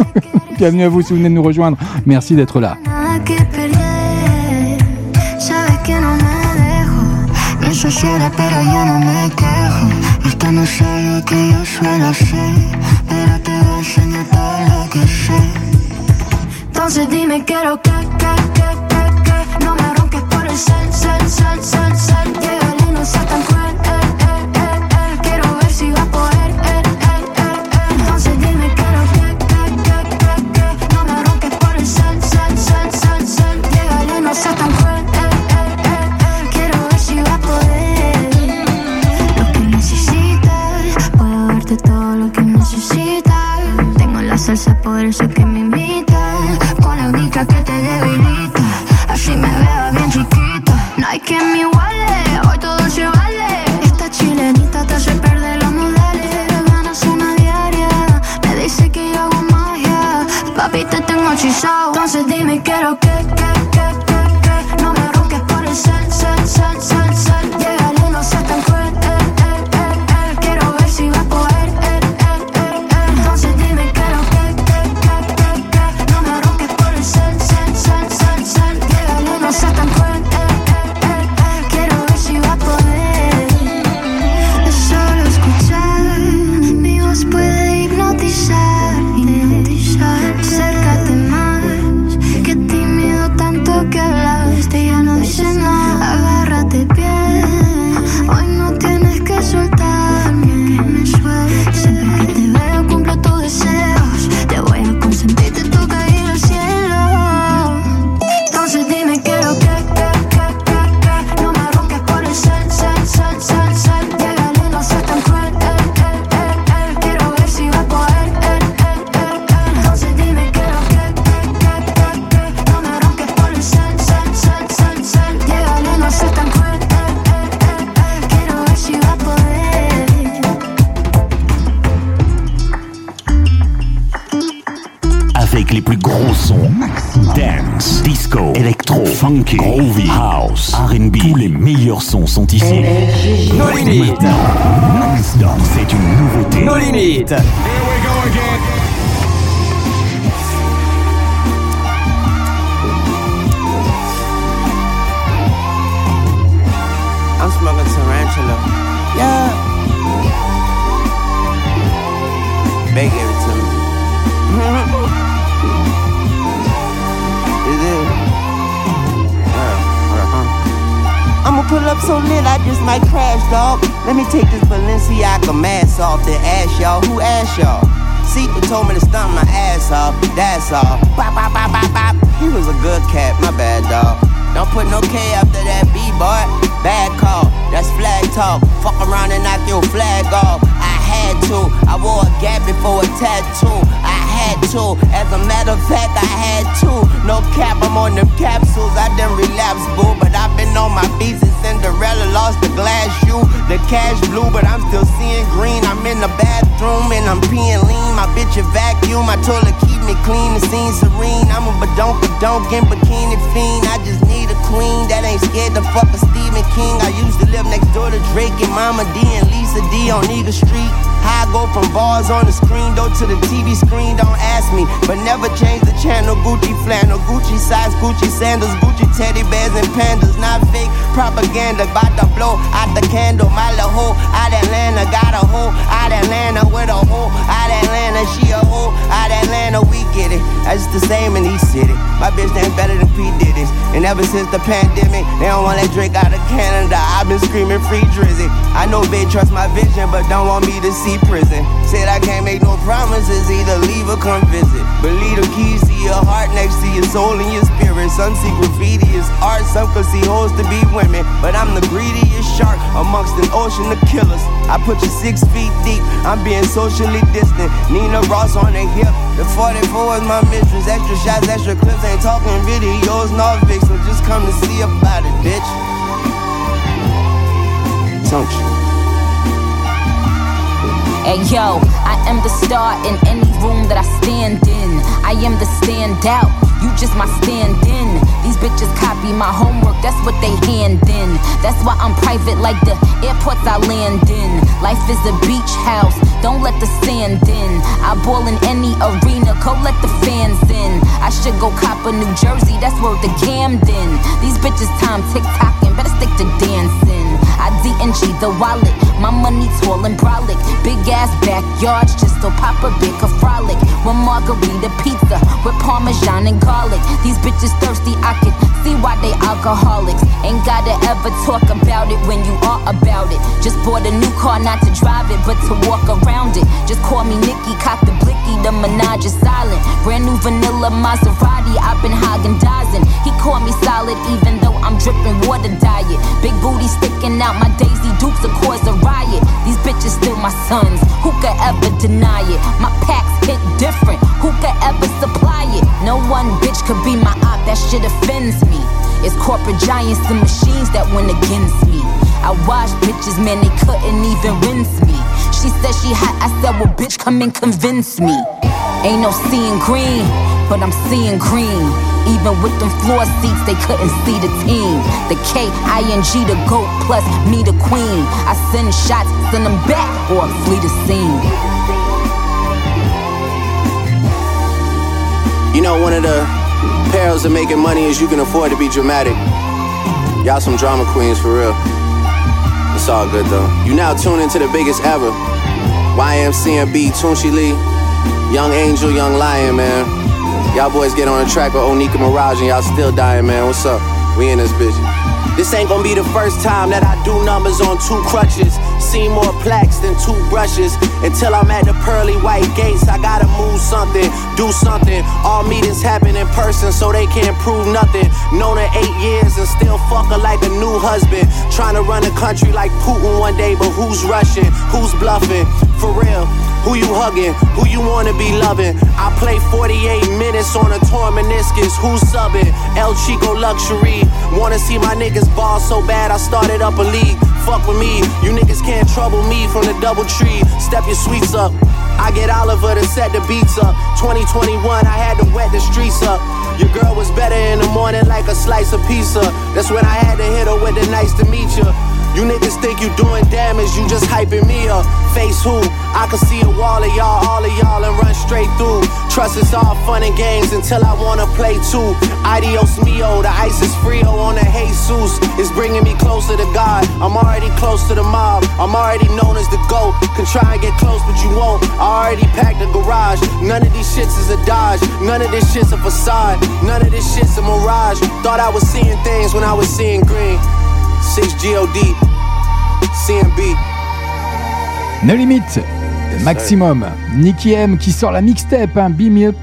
Speaker 2: Bienvenue à vous si vous venez de nous rejoindre. Merci d'être là.
Speaker 20: Entonces dime quiero que, que, que, que, que. No me ronques por el
Speaker 21: sal Hit. Bop, bop, bop, bop, bop. He was a good cat, my bad dog. Don't put no K after that B, boy. Bad call, that's flag talk. Fuck around and knock your flag off. I had to. I wore a gap before a tattoo. I had
Speaker 22: to. As a matter of fact, I had to. No cap, I'm on them capsules. I didn't relapse, boo. But I've been on my feet since Cinderella lost the glass shoe. The cash blue, but I'm still seeing green. I'm in the bathroom and I'm peeing lean. My bitch a vacuum. My toilet serene. I'm a badonka donk in bikini fiend. I just need a queen that ain't scared to fuck a Stephen King. I used to live next door to Drake and Mama D and Lisa D on Eagle Street. How I go from bars on the screen door to the TV screen, don't ask me. But never change the channel. Gucci flannel, Gucci size, Gucci sandals, Gucci teddy bears and pandas. Not fake propaganda, about to blow out the candle. My little hoe out Atlanta, got a hoe out Atlanta with a hoe out Atlanta. She a hoe out Atlanta, we get it. That's the same in each city. My bitch ain't better than P. Diddy's. And ever since the pandemic, they don't want that drink out of Canada. I've been screaming free Drizzy. I know they trust my vision, but don't want me to see prison. Said I can't make no promises, either leave or come visit. But leave the keys to your heart next to your soul and your spirit. Some see graffiti as art, some could see hoes to be women. But I'm the greediest shark amongst an ocean of killers. I put you six feet deep, I'm being socially distant. Nina Ross on the hip, the 44 is my mistress. Extra shots, extra clips, ain't talking videos, no Vic, so just come to see about it, bitch. Function.
Speaker 17: Hey yo, I am the star in any room that I stand in. I am the standout, you just my stand in. These bitches copy my homework, that's what they hand in. That's why I'm private like the airports I land in. Life is a beach house, don't let the sand in. I ball in any arena, go let the fans in. I should go cop a New Jersey, that's where the Camden. These bitches time tick tocking, better stick to dancing. I DNG the wallet, my money tall and brolic. Big ass backyards, just to pop Papa Big a frolic. One margarita pizza with parmesan and garlic. These bitches thirsty, I can see why they alcoholics. Ain't gotta ever talk about it when you are about it. Just bought a new car, not to drive it, but to walk around it. Just call me Nikki, cock the blicky, the menage is silent. Brand new vanilla Maserati, I've been Hagen dazing. He called me solid, even though I'm dripping water diet. Big booty sticking out, my Daisy Dukes will cause a riot. These bitches still my sons, who could ever deny it? My packs hit different, who could ever supply it? No one bitch could be my op, that shit offends me. It's corporate giants and machines that went against me. I watched bitches, man, they couldn't even rinse me. She said she hot, I said, well, bitch, come and convince me. Ain't no seeing green, but I'm seeing green. Even with them floor seats, they couldn't see the team. The K I N G, the GOAT, plus me, the queen. I send shots, send them back, or flee the scene.
Speaker 23: You know, one of the perils of making money is you can afford to be dramatic. Y'all some drama queens for real. It's all good though. You now tune into the biggest ever. YMCMB, Tunchi Lee, Young Angel, Young Lion, man. Y'all boys get on the track with Onika Mirage and y'all still dying, man. What's up? We in this bitch. This ain't gonna be the first time that I do numbers on two crutches. See more plaques than two brushes. Until I'm at the pearly white gates, I gotta move something, do something. All meetings happen in person, so they can't prove nothing. Known her eight years and still fuck her like a new husband. Trying to run a country like Putin one day, but who's rushing? Who's bluffing? For real. Who you hugging? Who you wanna be loving? I play 48 minutes on a torn meniscus. Who's subbing? El Chico Luxury. Wanna see my niggas ball so bad, I started up a league. Fuck with me, you niggas can't trouble me from the double tree. Step your sweets up. I get Oliver to set the beats up. 2021, I had to wet the streets up. Your girl was better in the morning like a slice of pizza. That's when I had to hit her with the nice to meet you. You niggas think you doing damage, you just hyping me up. Face who? I can see a wall of y'all, all of y'all, and run straight through. Trust it's all fun and games until I wanna play too. Adios mio, the ice is frio on the Jesus. It's bringing me closer to God. I'm already close to the mob. I'm already known as the GOAT. Can try and get close, but you won't. I already packed the garage. None of these shits is a dodge. None of this shit's a facade. None of this shit's a mirage. Thought I was seeing things when I was seeing green. 6 GOD, CMB.
Speaker 2: No Limit, Maximum. Nicky M qui sort la mixtape, hein, Beam Up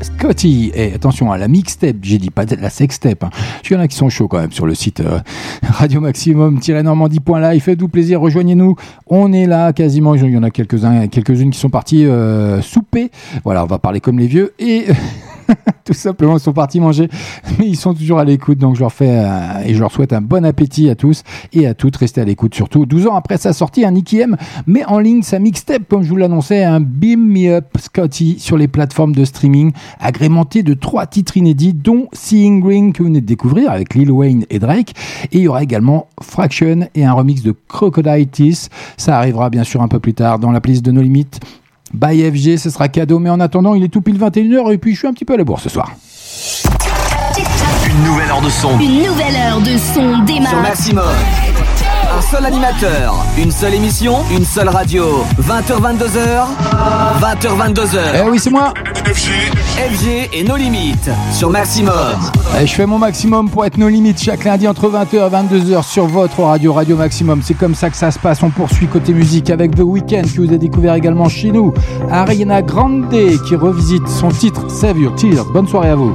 Speaker 2: Scotty. Et attention à la mixtape, j'ai dit pas de la sextape. Hein. Il y en a qui sont chauds quand même sur le site euh, Radio Maximum-normandie.live. Faites-vous plaisir, rejoignez-nous. On est là quasiment. Il y en a quelques-uns, quelques-unes qui sont partis euh, souper. Voilà, on va parler comme les vieux. Et tout simplement, ils sont partis manger, mais ils sont toujours à l'écoute. Donc je leur fais euh, et je leur souhaite un bon appétit à tous et à toutes. Restez à l'écoute surtout. 12 ans après sa sortie, un Nicky M met en ligne sa mixtape, comme je vous l'annonçais, un Beam Me Up Scotty sur les plateformes de streaming, agrémenté de trois titres inédits, dont Seeing Green que vous venez de découvrir avec Lil Wayne et Drake. Et il y aura également Fraction et un remix de Crocodile Teeth. Ça arrivera bien sûr un peu plus tard dans la playlist de nos limites. By FG, ce sera cadeau, mais en attendant, il est tout pile 21h et puis je suis un petit peu à la bourse ce soir.
Speaker 1: Une nouvelle heure de son.
Speaker 21: Une nouvelle heure de son démarre.
Speaker 1: Sur Maximum. Un seul animateur, une seule émission, une seule radio. 20h22h, 20h22h.
Speaker 2: Eh oui, c'est moi.
Speaker 1: FG et nos limites sur Maximum.
Speaker 2: Eh, je fais mon maximum pour être nos limites chaque lundi entre 20h et 22h sur votre radio, Radio Maximum. C'est comme ça que ça se passe. On poursuit côté musique avec The Weeknd qui vous a découvert également chez nous. Ariana Grande qui revisite son titre Save Your Tears. Bonne soirée à vous.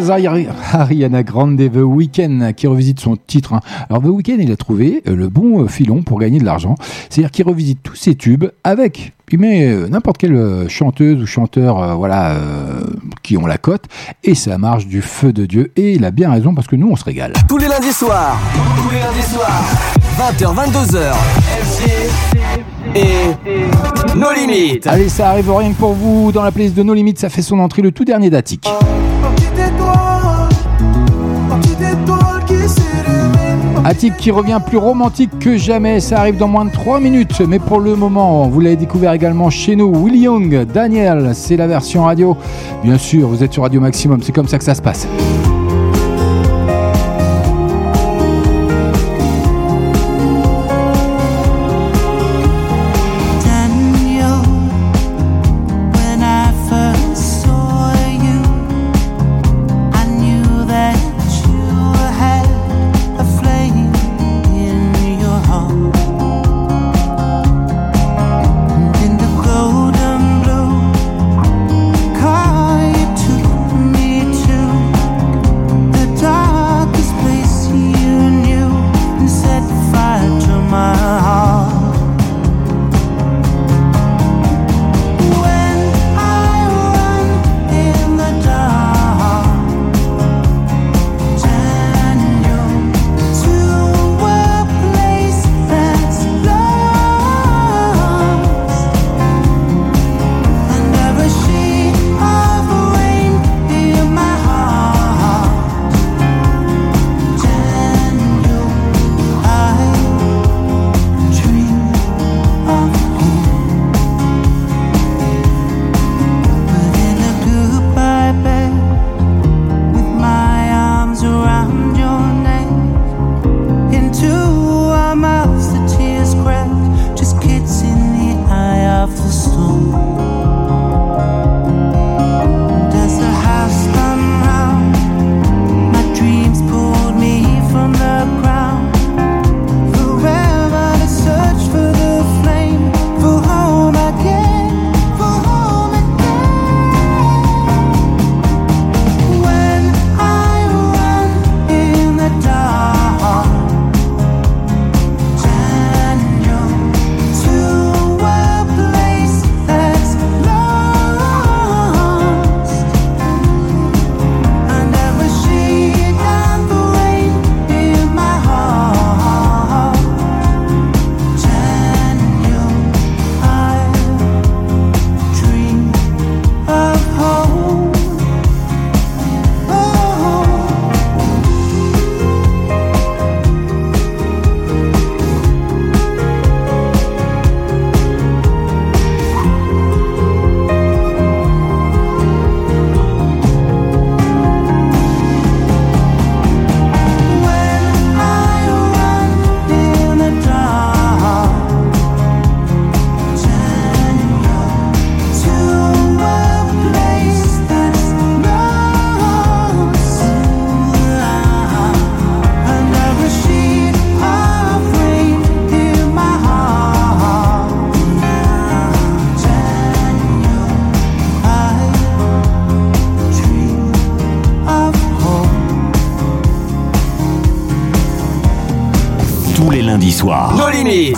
Speaker 24: Tears,
Speaker 2: Ari- Ariana Grande, The Weeknd qui revisite son titre. hein. Alors The Weeknd, il a trouvé euh, le bon euh, filon pour gagner de l'argent. C'est-à-dire qu'il revisite tous ses tubes avec, il met euh, n'importe quelle euh, chanteuse ou chanteur, euh, voilà, qui ont la cote, et ça marche du feu de Dieu. Et il a bien raison parce que nous, on se régale.
Speaker 1: Tous les lundis soirs. Tous les lundis soirs. 20h, 22h. FG et nos limites.
Speaker 2: Allez, ça arrive rien que pour vous. Dans la playlist de nos limites, ça fait son entrée le tout dernier d'Attic.
Speaker 24: Petite
Speaker 2: Attic qui revient plus romantique que jamais, ça arrive dans moins de 3 minutes, mais pour le moment, vous l'avez découvert également chez nous, Willie Young, Daniel, c'est la version radio. Bien sûr, vous êtes sur Radio Maximum, c'est comme ça que ça se passe.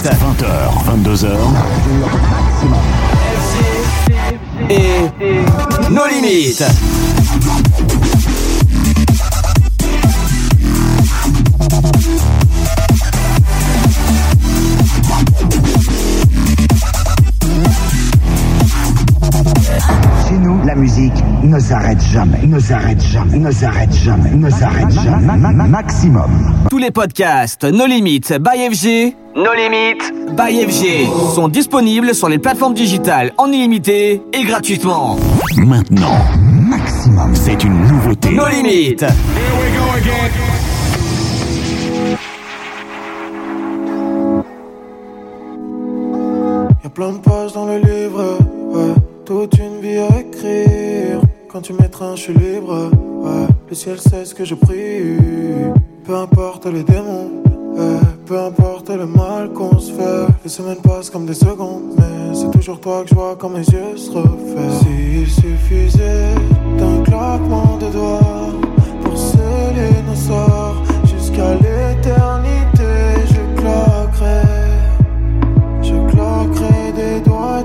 Speaker 1: Nos limites.
Speaker 3: 20h, 22h.
Speaker 1: Et nos limites.
Speaker 10: Ne s'arrête jamais, ne s'arrête jamais, ne s'arrête jamais, ne s'arrête jamais. Ma- ma- ma- Maximum.
Speaker 1: Tous les podcasts No Limites by FG, No Limites by FG sont disponibles sur les plateformes digitales en illimité et gratuitement.
Speaker 3: Maintenant,
Speaker 10: Maximum.
Speaker 3: c'est une nouveauté.
Speaker 1: No Limites.
Speaker 24: Y'a plein de pages dans le livre, ouais. Toute une vie à écrire. Quand tu mettras, je suis libre. Le ciel sait ce que je prie. Peu importe les démons. Peu importe le mal qu'on se fait. Les semaines passent comme des secondes, mais c'est toujours toi que je vois quand mes yeux se refaient. S'il suffisait d'un claquement de doigts pour sceller nos sorts jusqu'à l'éternité, je claquerais. Je claquerai des doigts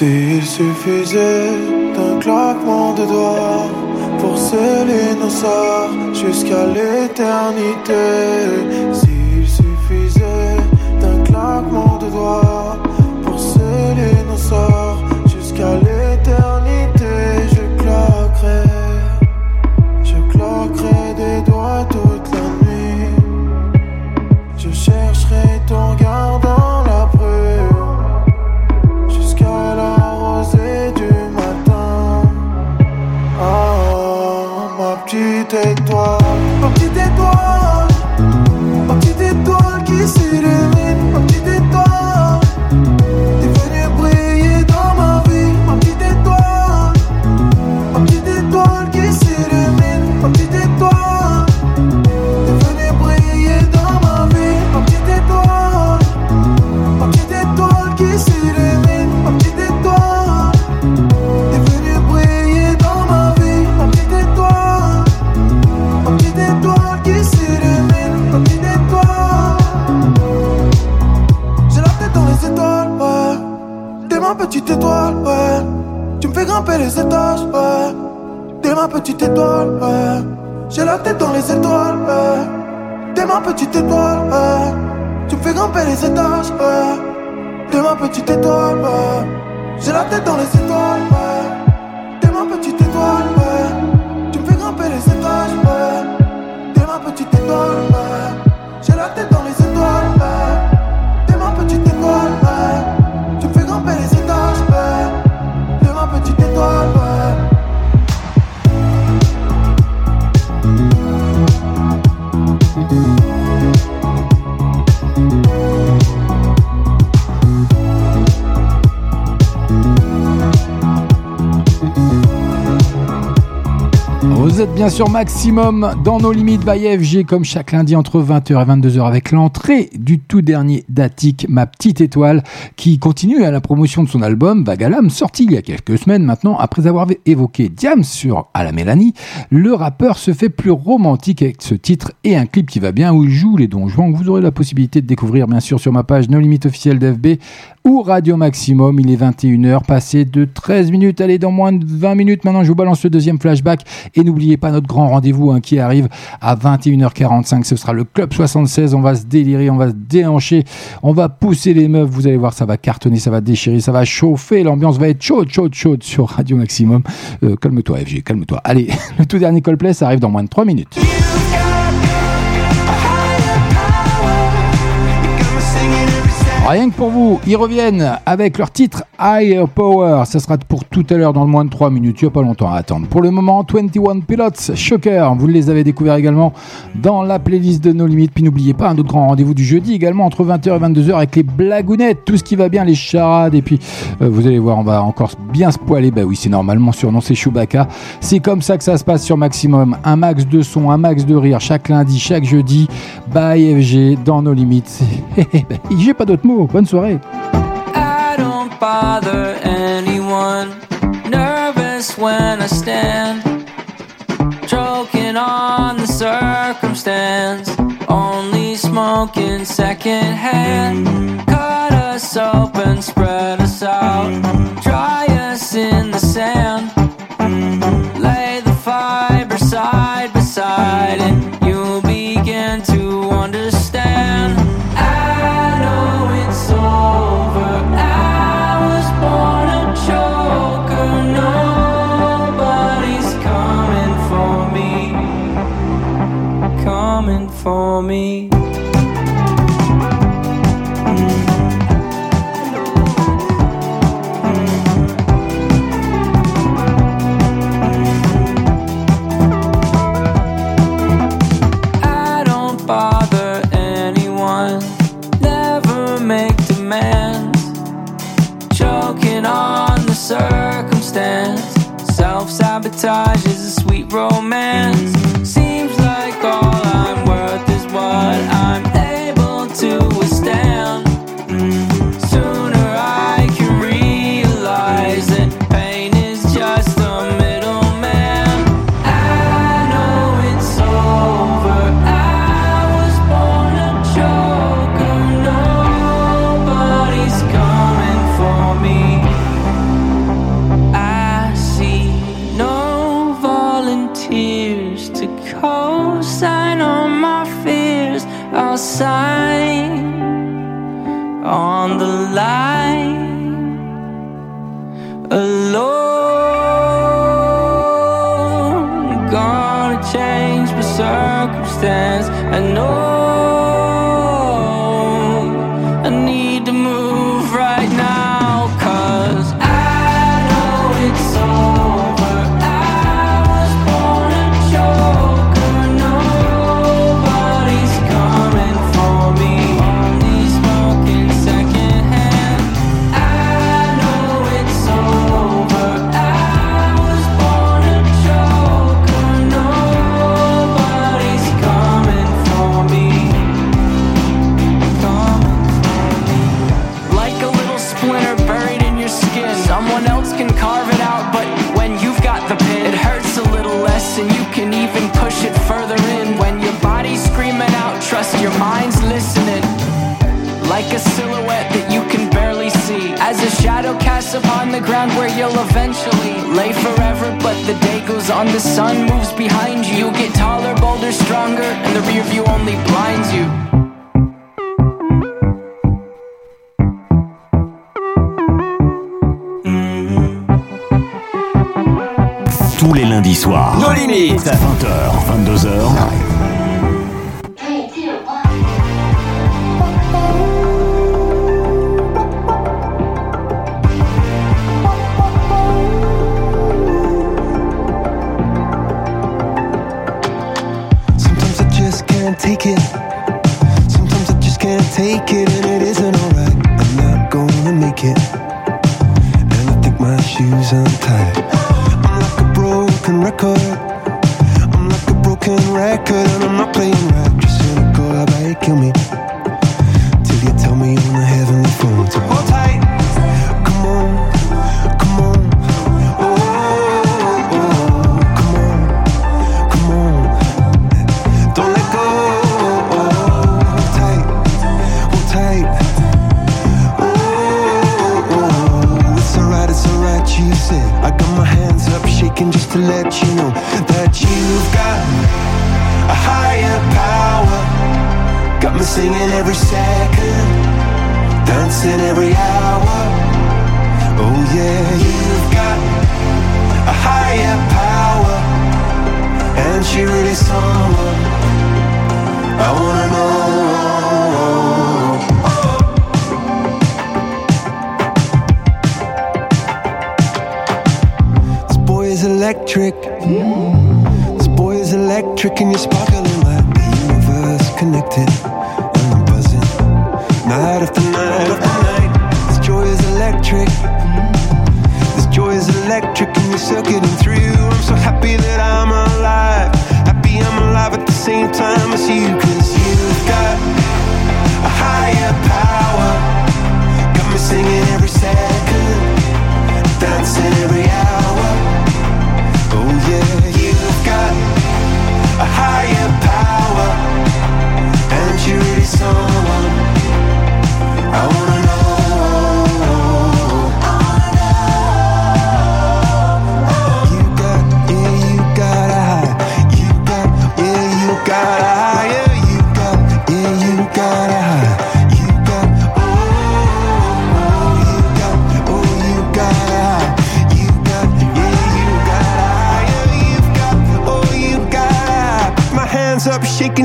Speaker 24: s'il suffisait d'un claquement de doigts pour sceller nos sorts jusqu'à l'éternité. Petite étoile, ouais. J'ai la tête dans les étoiles, ouais. T'es ma petite étoile, ouais. Tu me fais grimper les étages, ouais. T'es ma petite étoile. J'ai la tête dans les étoiles, ouais. T'es ma petite étoile. Tu me fais grimper les étages, ouais. T'es ma petite étoile. J'ai la tête
Speaker 2: Êtes bien sûr maximum dans nos limites by FG comme chaque lundi entre 20h et 22h avec l'entrée du tout dernier d'Attic, ma petite étoile, qui continue à la promotion de son album Vagalam, sorti il y a quelques semaines maintenant. Après avoir évoqué Diam sur À la Mélanie, le rappeur se fait plus romantique avec ce titre et un clip qui va bien où il joue les Don Juan. que Vous aurez la possibilité de découvrir bien sûr sur ma page No Limites officielle d'FB ou Radio Maximum. Il est 21h, passé de 13 minutes. Allez, dans moins de 20 minutes, maintenant, je vous balance le deuxième flashback. Et n'oubliez pas notre grand rendez-vous hein, qui arrive à 21h45. Ce sera le Club 76. On va se délirer, on va se déhancher, on va pousser les meufs. Vous allez voir, ça va cartonner, ça va déchirer, ça va chauffer. L'ambiance va être chaude, chaude, chaude sur Radio Maximum. Euh, calme-toi, FG, calme-toi. Allez, le tout dernier Coldplay, ça arrive dans moins de 3 minutes. Rien que pour vous, ils reviennent avec leur titre Higher Power. Ça sera pour tout à l'heure dans le moins de 3 minutes. Il n'y a pas longtemps à attendre. Pour le moment, 21 Pilots, Shocker. Vous les avez découverts également dans la playlist de nos limites. Puis n'oubliez pas un autre grand rendez-vous du jeudi également entre 20h et 22h avec les blagounettes. Tout ce qui va bien, les charades. Et puis euh, vous allez voir, on va encore bien se poiler. Bah oui, c'est normalement surnom, c'est Chewbacca. C'est comme ça que ça se passe sur Maximum. Un max de son, un max de rire chaque lundi, chaque jeudi. By FG dans nos limites. J'ai pas d'autres mots. Bonne soirée.
Speaker 9: I don't bother anyone. Nervous when I stand. Joking on the circumstance. Only smoking secondhand. Cut us open, spread us out. Dry us in the sand. Lay the fiber side by side, Joking on the circumstance. Self sabotage is a sweet romance.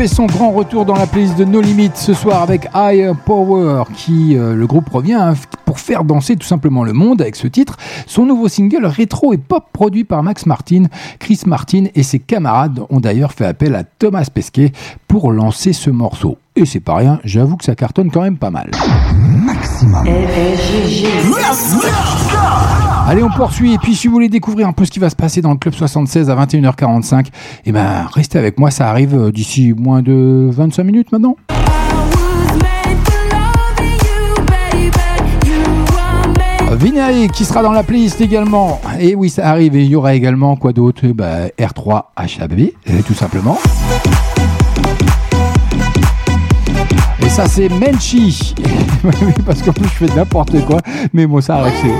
Speaker 2: fait son grand retour dans la playlist de No Limit ce soir avec Higher Power qui euh, le groupe revient hein, pour faire danser tout simplement le monde avec ce titre. Son nouveau single rétro et pop produit par Max Martin. Chris Martin et ses camarades ont d'ailleurs fait appel à Thomas Pesquet pour lancer ce morceau. Et c'est pas rien, j'avoue que ça cartonne quand même pas mal. Allez, on poursuit. Et puis, si vous voulez découvrir un peu ce qui va se passer dans le Club 76 à 21h45, eh ben, restez avec moi. Ça arrive euh, d'ici moins de 25 minutes maintenant. Vinay qui sera dans la playlist également. Et oui, ça arrive. Et il y aura également quoi d'autre? Ben, R3 HAB, tout simplement. Et ça, c'est Menchi. Parce qu'en plus, je fais n'importe quoi. Mais bon, ça arrive.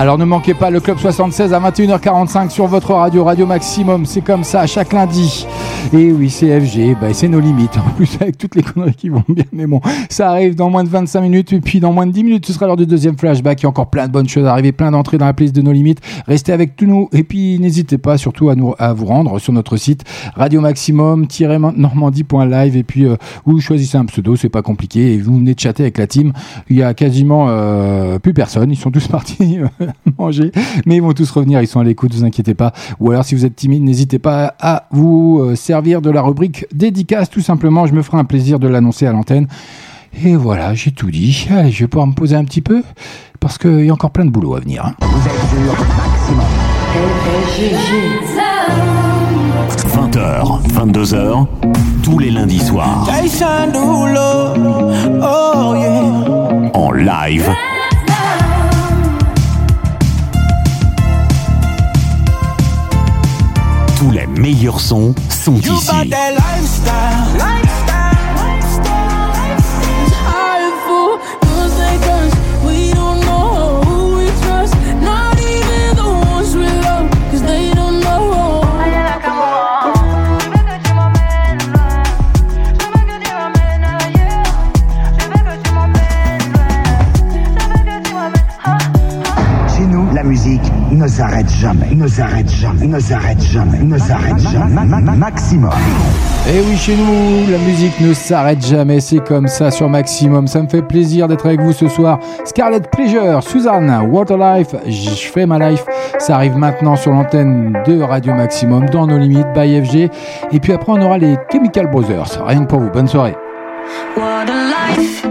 Speaker 2: Alors ne manquez pas le Club 76 à 21h45 sur votre radio, Radio Maximum. C'est comme ça chaque lundi. Et oui, c'est FG, bah, c'est nos limites. En plus, avec toutes les conneries qui vont bien. Mais bon, ça arrive dans moins de 25 minutes. Et puis dans moins de 10 minutes, ce sera l'heure du deuxième flashback. Il y a encore plein de bonnes choses à arriver, plein d'entrées dans la playlist de nos limites. Restez avec tous nous. Et puis n'hésitez pas surtout à, nous, à vous rendre sur notre site Radio Maximum-normandie.live. Et puis euh, vous choisissez un pseudo, c'est pas compliqué. Et vous venez de chatter avec la team. Il y a quasiment euh, plus personne. Ils sont tous partis manger. Mais ils vont tous revenir. Ils sont à l'écoute, vous inquiétez pas. Ou alors si vous êtes timide, n'hésitez pas à vous euh, servir de la rubrique dédicace. Tout simplement, je me ferai un plaisir de l'annoncer à l'antenne. Et voilà, j'ai tout dit. Allez, je vais pouvoir me poser un petit peu parce qu'il y a encore plein de boulot à venir. hein.
Speaker 3: 20h, 22h, tous les lundis soirs,
Speaker 24: oh yeah.
Speaker 3: en live. Meilleurs sons sont
Speaker 24: You
Speaker 3: ici.
Speaker 24: that lifestyle, lifestyle, lifestyle.
Speaker 21: High for girls like us. We don't know who we trust. Not even the ones we love. Cause they don't know.
Speaker 10: Chez nous, la musique, nos s'arrête jamais, ne s'arrête jamais, ne s'arrête jamais, ne s'arrête jamais. Ma- ma- ma- Maximum.
Speaker 2: Et Eh oui, chez nous, la musique ne s'arrête jamais, c'est comme ça sur Maximum. Ça me fait plaisir d'être avec vous ce soir. Scarlett Pleasure, Suzanne, Waterlife, je fais ma life. Ça arrive maintenant sur l'antenne de Radio Maximum, dans nos limites, by FG. Et puis après, on aura les Chemical Brothers. Rien que pour vous. Bonne soirée.
Speaker 18: What a life,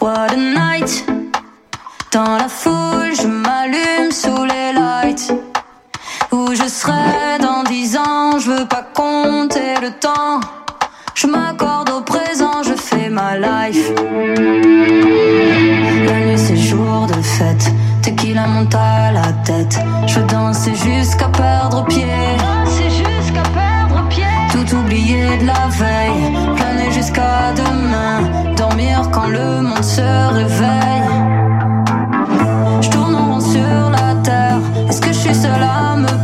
Speaker 18: what a night. Dans la foule, je m'allume sous les Où je serai dans dix ans, je veux pas compter le temps. Je m'accorde au présent, je fais ma life. La nuit c'est jour de fête, tequila monte à la tête. Je veux danser jusqu'à perdre pied. C'est jusqu'à perdre pied. Tout oublier de la veille, planer jusqu'à demain. Dormir quand le monde se réveille. À me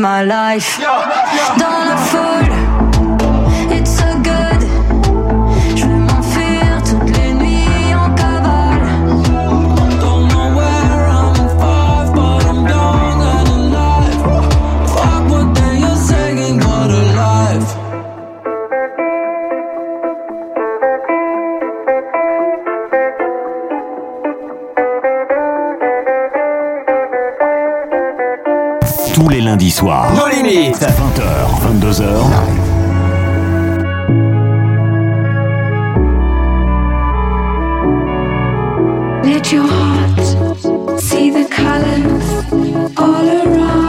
Speaker 18: présent, je fais ma life. Dans
Speaker 3: soirs.
Speaker 1: Nos limites.
Speaker 3: 20h, 22h.
Speaker 15: Let your heart see the colors all around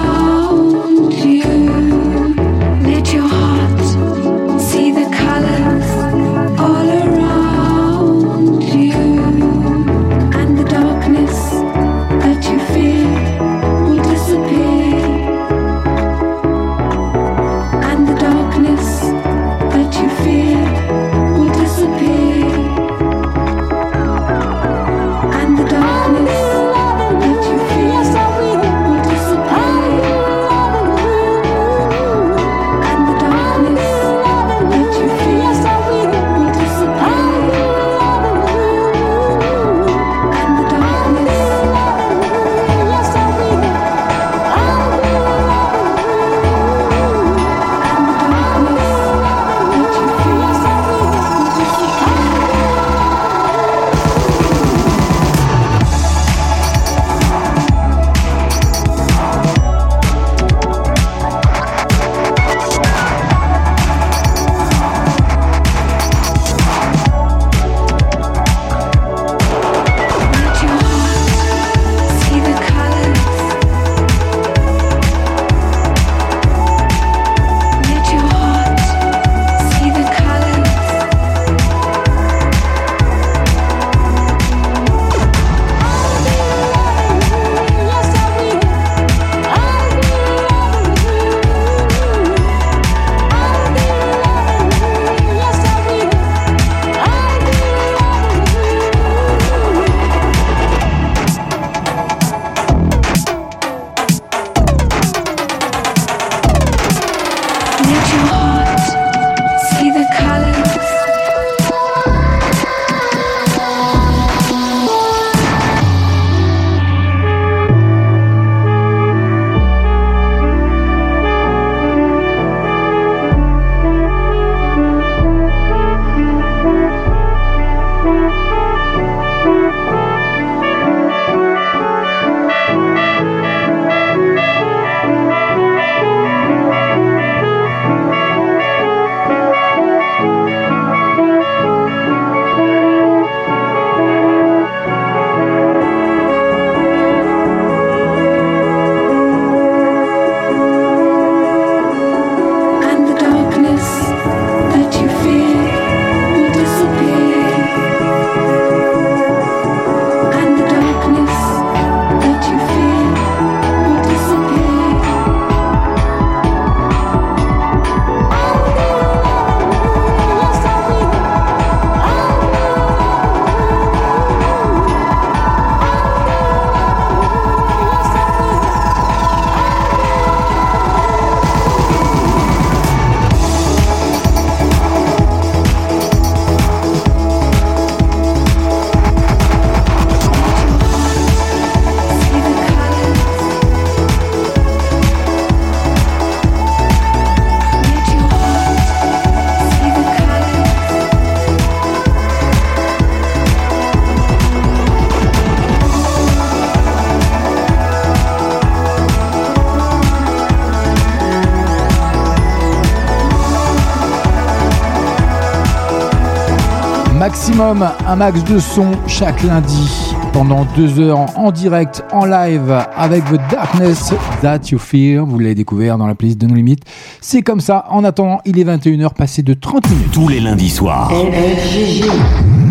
Speaker 2: un max de son chaque lundi pendant deux heures en direct, en live avec The Darkness That You Fear. Vous l'avez découvert dans la playlist de nos limites. C'est comme ça. En attendant, il est 21h, passé de 30 minutes.
Speaker 3: Tous les lundis soirs.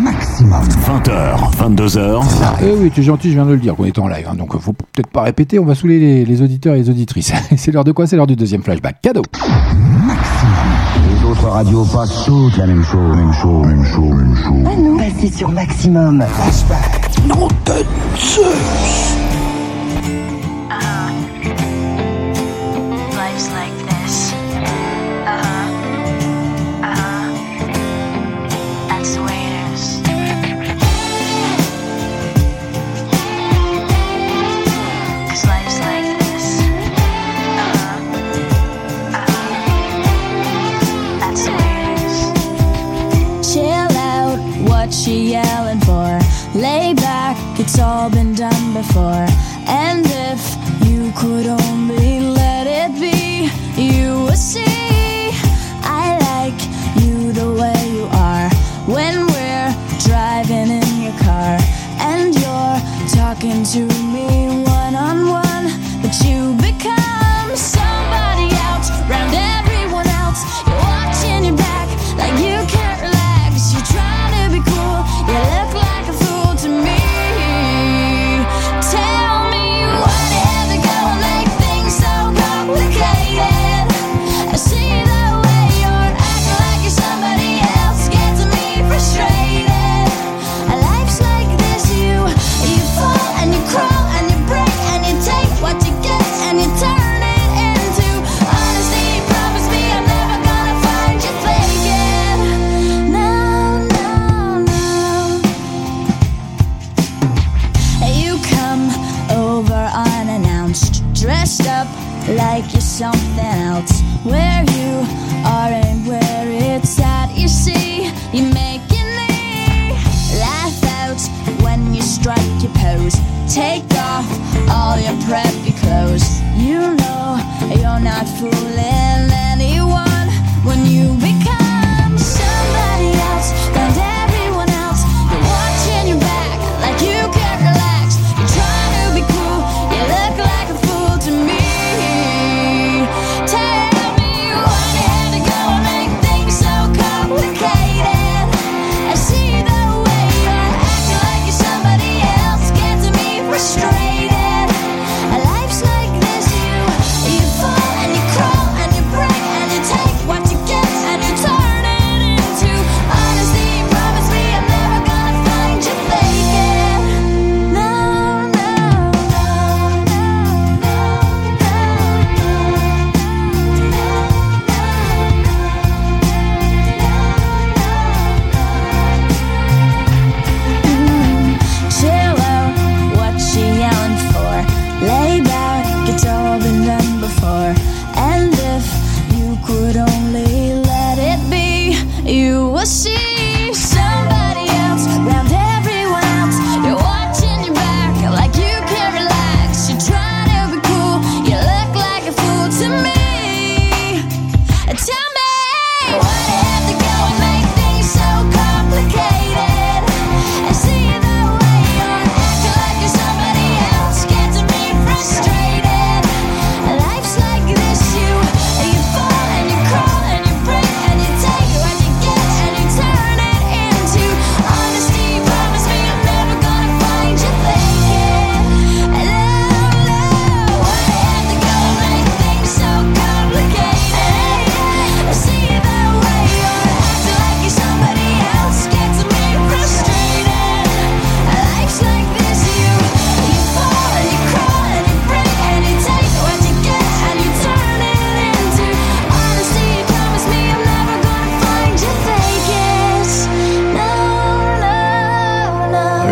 Speaker 10: Maximum.
Speaker 3: 20h, 22h.
Speaker 2: Eh oui, tu es gentil, je viens de le dire qu'on est en live. Hein. Donc faut peut-être pas répéter, on va saouler les auditeurs et les auditrices. c'est l'heure de quoi? C'est l'heure du deuxième flashback. Cadeau
Speaker 10: autres radios passent toutes la même chose. Même chose, même chose, même chose.
Speaker 4: Ah non, passez sur Maximum. Flashback.
Speaker 10: Non de Zeus.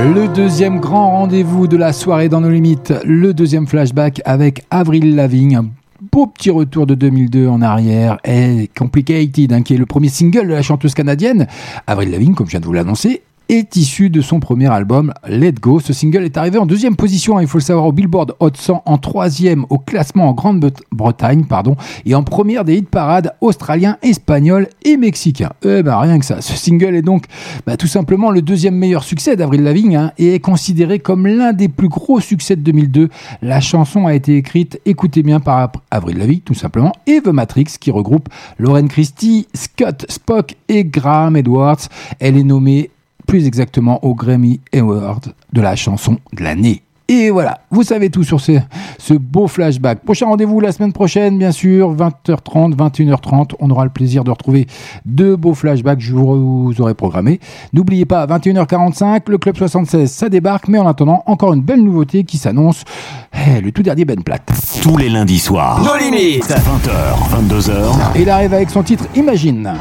Speaker 2: Le deuxième grand rendez-vous de la soirée dans nos limites, le deuxième flashback avec Avril Lavigne, un beau petit retour de 2002 en arrière, et Complicated, hein, qui est le premier single de la chanteuse canadienne. Avril Lavigne, comme je viens de vous l'annoncer, est issu de son premier album Let Go. Ce single est arrivé en deuxième position, hein, il faut le savoir, au Billboard Hot 100, en troisième au classement en Grande-Bretagne, pardon, et en première des hit parades australiens, espagnols et mexicains. Eh ben rien que ça. Ce single est donc bah, tout simplement le deuxième meilleur succès d'Avril Lavigne hein, et est considéré comme l'un des plus gros succès de 2002. La chanson a été écrite, écoutez bien, par Avril Lavigne tout simplement, et The Matrix qui regroupe Lauren Christie, Scott Spock et Graham Edwards. Elle est nommée plus exactement au Grammy Award de la chanson de l'année. Et voilà, vous savez tout sur ce, ce beau flashback. Prochain rendez-vous la semaine prochaine, bien sûr, 20h30, 21h30. On aura le plaisir de retrouver deux beaux flashbacks que je vous aurai programmés. N'oubliez pas, 21h45, le Club 76, ça débarque. Mais en attendant, encore une belle nouveauté qui s'annonce. Eh, le tout dernier Ben Platt.
Speaker 3: Tous les lundis soirs.
Speaker 25: Nos limites.
Speaker 3: 20h, 22h.
Speaker 2: Et il arrive avec son titre Imagine.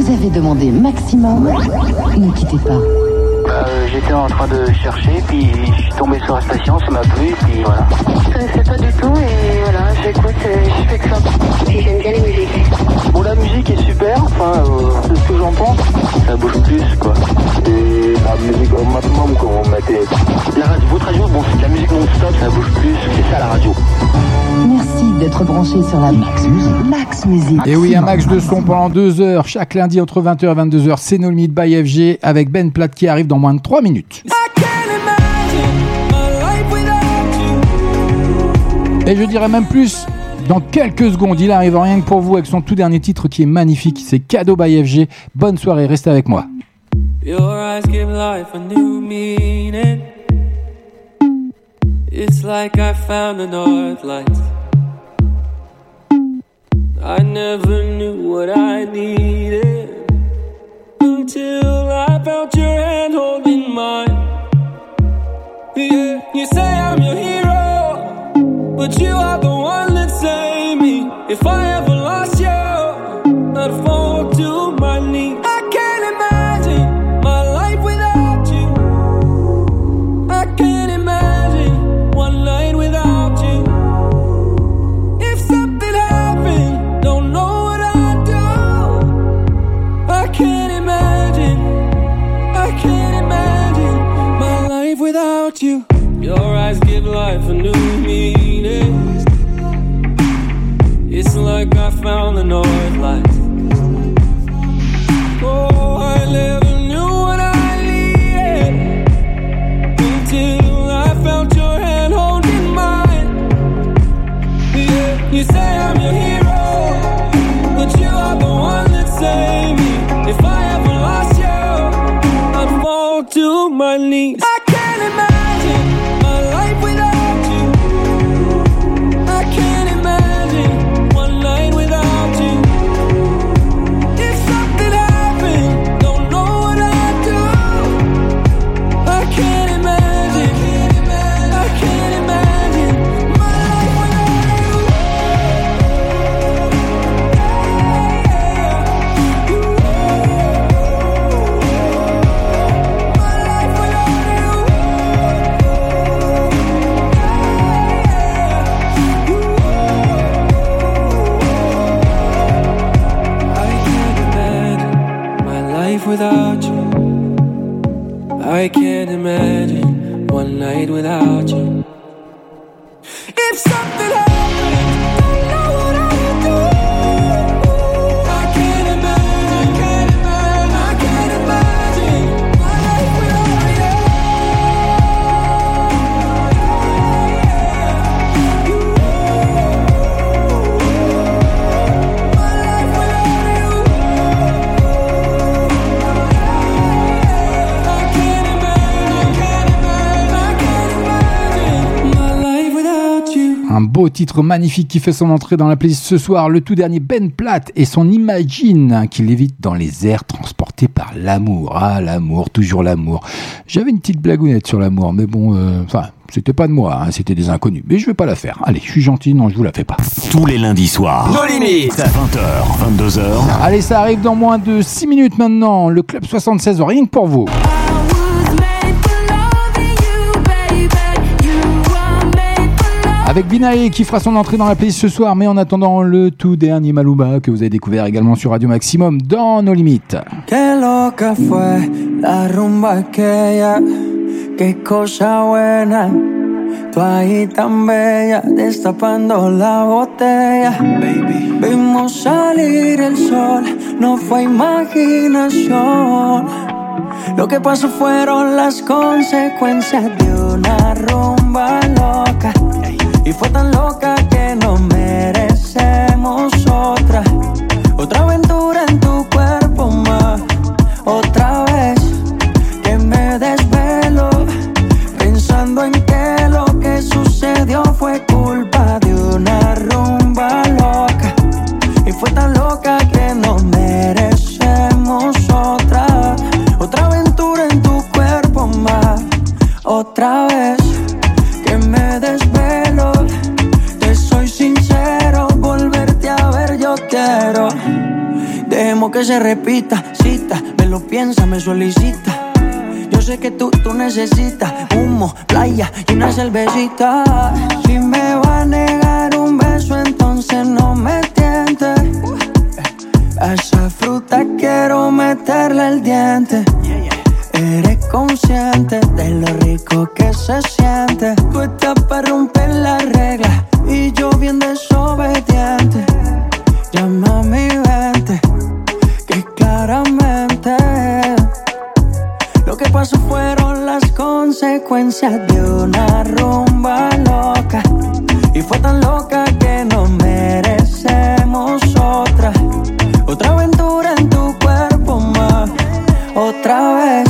Speaker 8: Vous avez demandé maximum. Ne quittez pas.
Speaker 26: Euh, J'étais en train de chercher, puis je suis tombé sur la station, ça m'a plu, puis voilà.
Speaker 27: Je connaissais pas du tout et voilà, j'écoute et je fais que ça. Et j'aime bien les musiques.
Speaker 26: Bon, la musique est super, enfin, euh, c'est ce que j'en pense. Ça bouge plus, quoi. Et la musique au maximum, quand on mettait. La radio, votre radio, bon, c'est de la musique non-stop, ça bouge plus, c'est ça la radio.
Speaker 8: Merci d'être branché sur la Max Musique. Max Musique.
Speaker 2: Et oui, un max de son pendant deux heures, chaque lundi entre 20h et 22h, c'est No Limit by FG avec Ben Platt qui arrive dans moins de 3 minutes. Et je dirais même plus, dans quelques secondes, il arrive rien que pour vous avec son tout dernier titre qui est magnifique, c'est Cadeau by FG. Bonne soirée, restez avec moi.
Speaker 9: Your eyes give life a new meaning. It's like I found the north lights. I never knew what I needed until I felt your hand holding mine. Yeah, you say I'm your hero, but you are the one that saved me. If I ever lost you, I'd fall to knees.
Speaker 2: Titre magnifique qui fait son entrée dans la playlist ce soir, le tout dernier Ben Platt et son Imagine qui lévite dans les airs transportés par l'amour. Ah, l'amour, toujours l'amour. J'avais une petite blagounette sur l'amour, mais bon, euh, enfin, c'était pas de moi, hein, c'était des inconnus. Mais je vais pas la faire. Allez, je suis gentil, non, je vous la fais pas.
Speaker 3: Tous les lundis soirs.
Speaker 25: Nos limites.
Speaker 3: 20h, 22h.
Speaker 2: Allez, ça arrive dans moins de 6 minutes maintenant. Le Club 76, rien que pour vous. Avec Binae qui fera son entrée dans la playlist ce soir, mais en attendant le tout dernier Maluma que vous avez découvert également sur Radio Maximum dans nos limites.
Speaker 28: Qué loca fue la rumba aquella, qué cosa buena. Tú ahí tan bella, destapando la botella. Baby. Vimos salir el sol, no fue imaginación. Lo que pasó fueron las consecuencias de una rumba loca. Y fue tan loca que no merecemos otra. Se repita, cita, me lo piensa, me solicita. Yo sé que tú, tú necesitas humo, playa y una cervecita. Si me va a negar un beso, entonces no me tiente. Esa fruta quiero meterle el diente. Eres consciente de lo rico que se siente. Tú estás para romper las reglas y yo bien desobediente. Llama a mi que lo que pasó fueron las consecuencias de una rumba loca. Y fue tan loca que no merecemos otra. Otra aventura en tu cuerpo más. Otra vez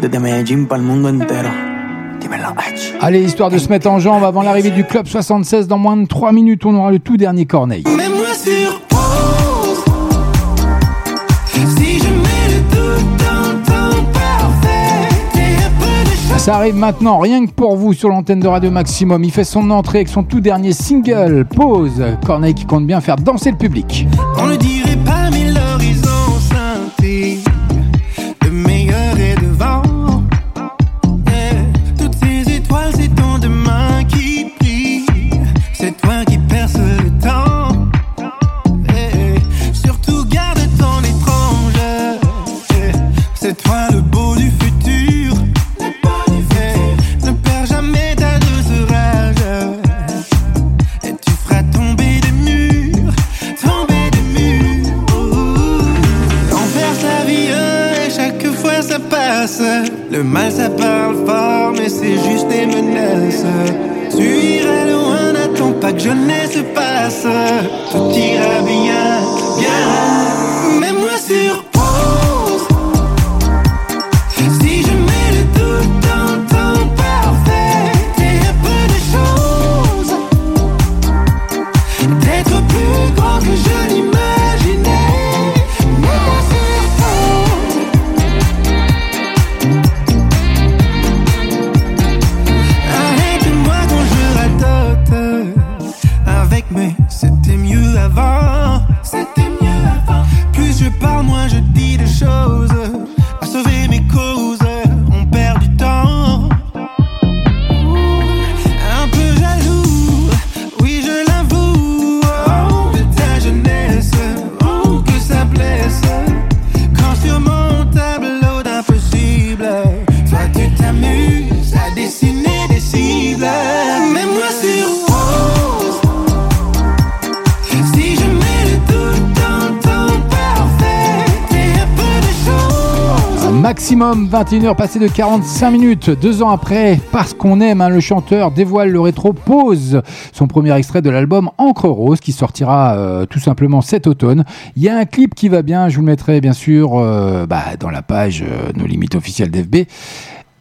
Speaker 28: Desde Medellín para el mundo entero. Dímelo, H.
Speaker 2: Allez, histoire de se mettre en jambe avant l'arrivée du Club 76, dans moins de 3 minutes, on aura le tout dernier Corneille.
Speaker 9: Mets-moi sur pause. Si je mets le tout dans ton parfait, t'es un peu de chance.
Speaker 2: Ça arrive maintenant, rien que pour vous sur l'antenne de Radio Maximum. Il fait son entrée avec son tout dernier single, Pause. Corneille qui compte bien faire danser le public.
Speaker 9: On ne dirait pas, mais l'horizon
Speaker 2: 21h passé de 45 minutes. Deux ans après, parce qu'on aime, hein, le chanteur dévoile le rétro pose son premier extrait de l'album Encre Rose qui sortira euh, tout simplement cet automne. Il y a un clip qui va bien, je vous le mettrai bien sûr euh, bah, dans la page euh, Nos limites officielles d'FB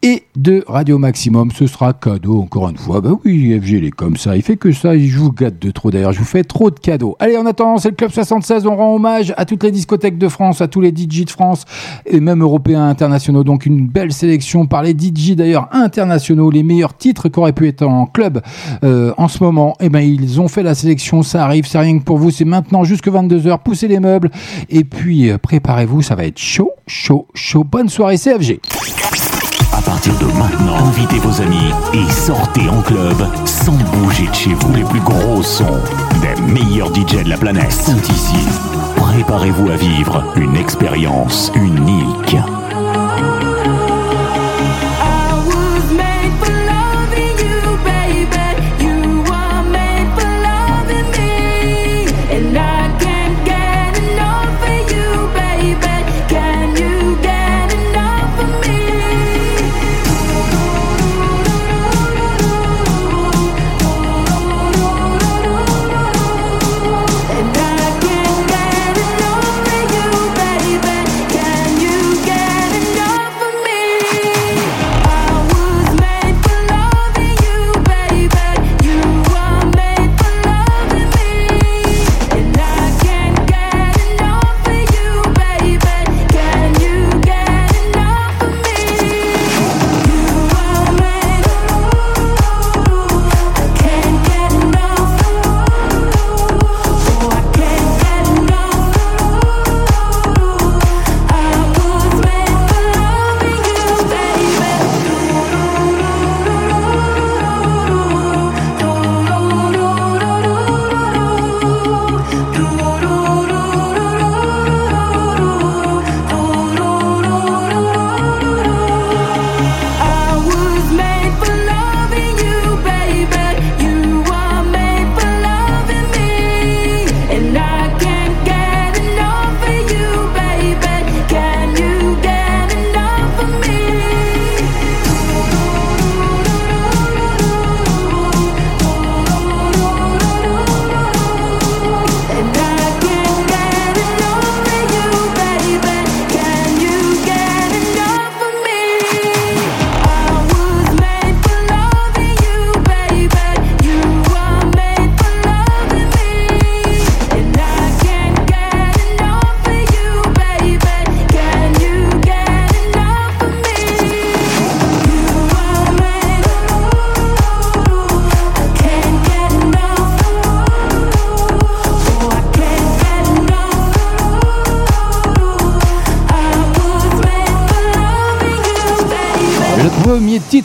Speaker 2: et de Radio Maximum. Ce sera cadeau encore une fois. Bah oui, FG il est comme ça. Il fait que ça. Je vous gâte de trop d'ailleurs. Je vous fais trop de cadeaux. Allez, en attendant, c'est le Club 76. On rend hommage à toutes les discothèques de France, à tous les DJ de France et même européens internationaux. Donc une belle sélection par les DJ d'ailleurs internationaux. Les meilleurs titres qui auraient pu être en club euh, en ce moment. Et ben ils ont fait la sélection. Ça arrive. C'est rien que pour vous. C'est maintenant jusque 22h. Poussez les meubles. Et puis euh, préparez-vous. Ça va être chaud, chaud, chaud. Bonne soirée CFG.
Speaker 10: Partir de maintenant, invitez vos amis et sortez en club sans bouger de chez vous. Les plus gros sons des meilleurs DJ de la planète sont ici. Préparez-vous à vivre une expérience unique.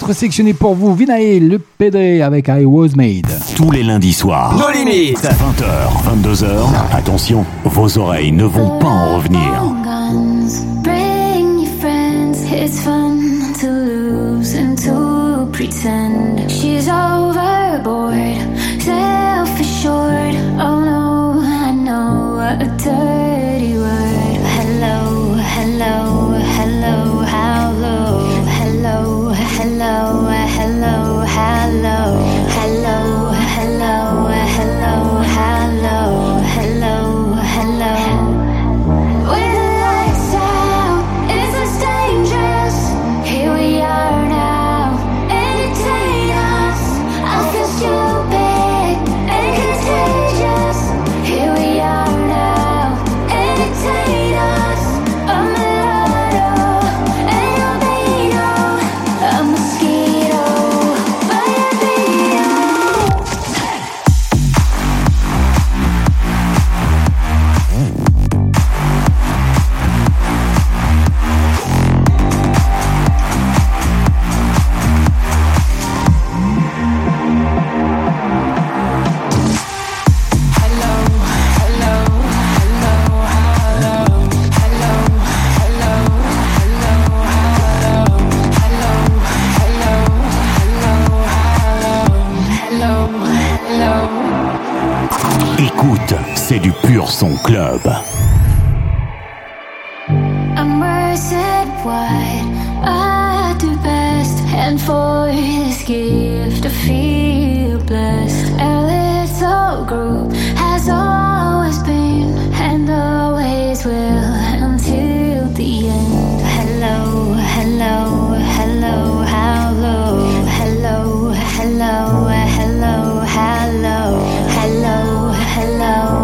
Speaker 2: Titre sélectionné pour vous, Vinae, le PD avec I Was Made.
Speaker 10: Tous les lundis soirs.
Speaker 3: Nos limites.
Speaker 10: 20h, 22h. Attention, vos oreilles ne vont pas en revenir.
Speaker 21: guns. Bring your friends. It's fun to lose and to pretend. She's overboard, self assured. Oh no, I know a dirty
Speaker 10: c'est du pur son club.
Speaker 21: I'm at what I do best, and for this gift I feel blessed. A little group has always been and always will until the end. Hello, hello, hello, hello, hello, hello, hello, hello, hello, hello,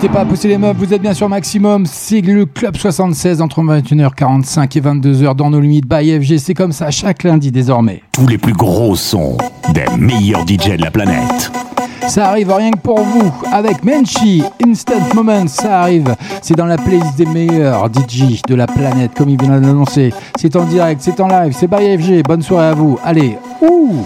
Speaker 2: N'hésitez pas à pousser les meubles, vous êtes bien sûr maximum. C'est le Club 76 entre 21h45 et 22h dans nos limites by FG. C'est comme ça chaque lundi désormais.
Speaker 3: Tous les plus gros sons des meilleurs DJ de la planète.
Speaker 2: Ça arrive rien que pour vous avec Menchi, Instant Moments, ça arrive. C'est dans la playlist des meilleurs DJ de la planète, comme il vient de l'annoncer. C'est en direct, c'est en live, c'est by FG. Bonne soirée à vous. Allez, ouh!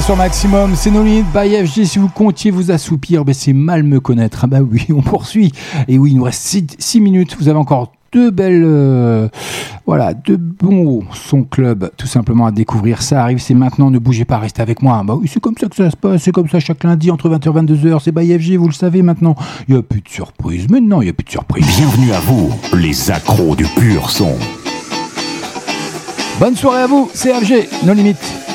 Speaker 2: Bien sûr maximum, c'est nos limites by FG. Si vous comptiez vous assoupir, ben c'est mal me connaître. Ah bah oui, on poursuit. Et oui, il nous reste 6 minutes. Vous avez encore deux belles, euh, voilà, deux bons sons club, tout simplement à découvrir. Ça arrive, c'est maintenant. Ne bougez pas, restez avec moi. Bah oui, c'est comme ça que ça se passe. C'est comme ça chaque lundi entre 20h et 22h. C'est by FG, vous le savez maintenant. Il n'y a plus de surprise. Maintenant, il n'y a plus de surprise.
Speaker 3: Bienvenue à vous, les accros du pur son.
Speaker 2: Bonne soirée à vous. C'est FG, nos limites.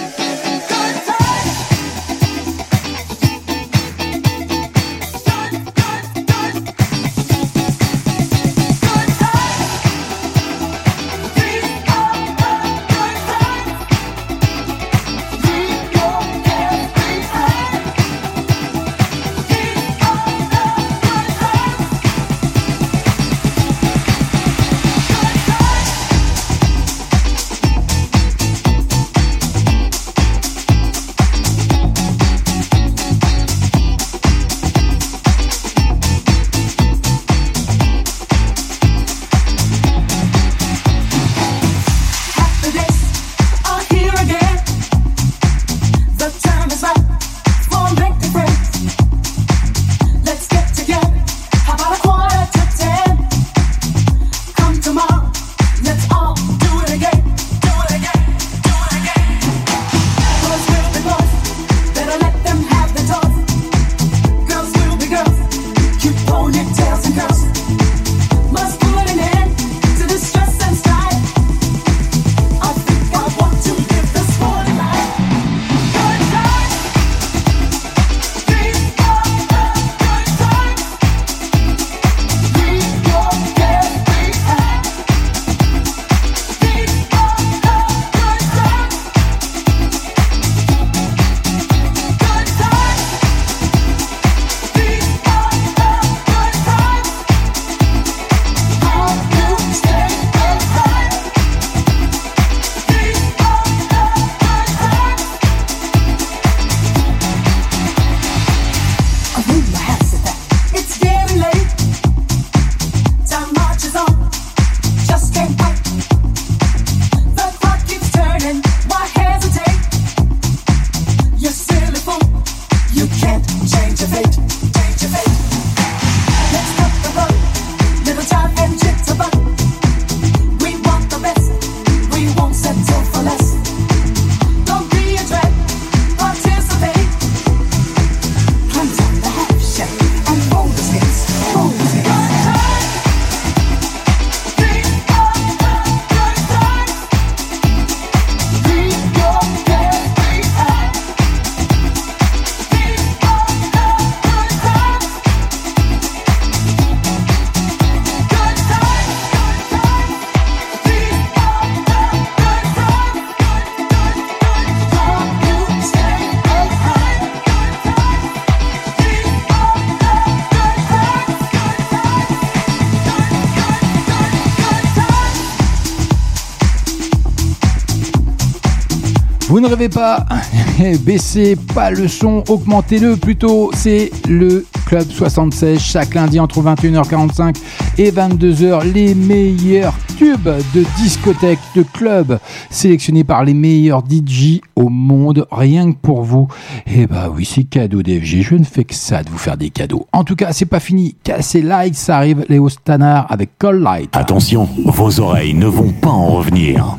Speaker 2: Ne rêvez pas, baissez pas le son, augmentez-le plutôt. C'est le Club 76 chaque lundi entre 21h45 et 22h. Les meilleurs tubes de discothèque, de club, sélectionnés par les meilleurs DJ au monde, rien que pour vous. Et bah oui, c'est cadeau DFG. Je ne fais que ça de vous faire des cadeaux. En tout cas, c'est pas fini. Cassez light, ça arrive. Léo Stannard avec Call Light.
Speaker 3: Attention, vos oreilles ne vont pas en revenir.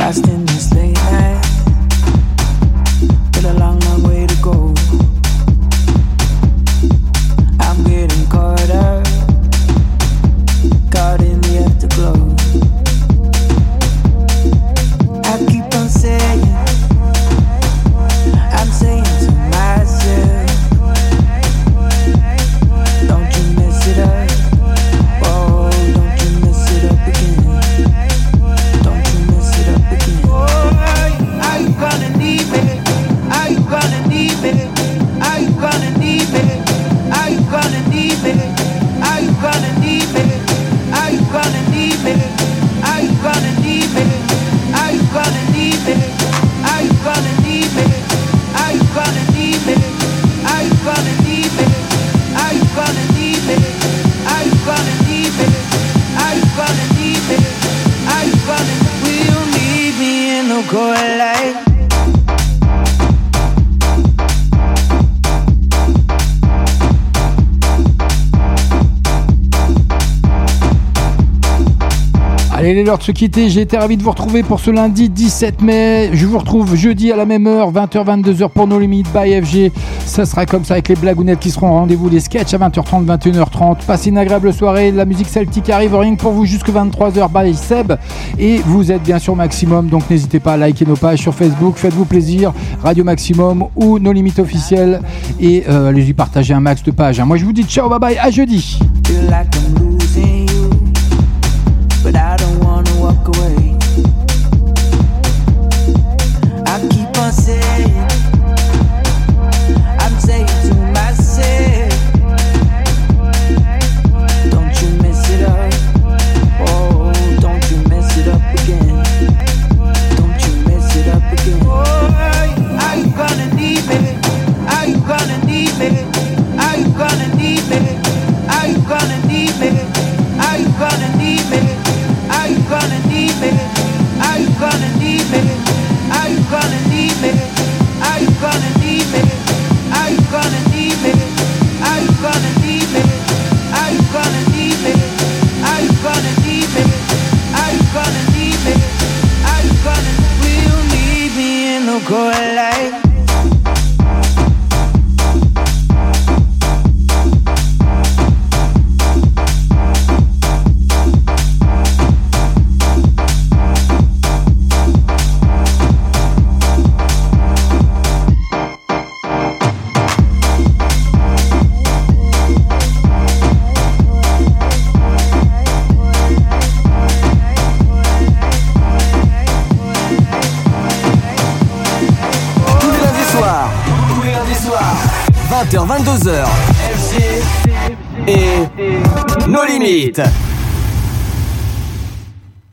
Speaker 28: In
Speaker 2: Allez, il est l'heure de se quitter. J'ai été ravi de vous retrouver pour ce lundi 17 mai. Je vous retrouve jeudi à la même heure, 20h, 22h pour nos limites by FG. Ça sera comme ça avec les blagounettes qui seront au rendez-vous, les sketchs à 20h30, 21h30. Passez une agréable soirée. La musique celtique arrive rien que pour vous jusque 23h by Seb. Et vous êtes bien sûr maximum, donc n'hésitez pas à liker nos pages sur Facebook. Faites-vous plaisir. Radio Maximum ou nos limites officielles. Et euh, allez-y partager un max de pages. hein. Moi, je vous dis ciao, bye bye, à jeudi.
Speaker 1: Twitter.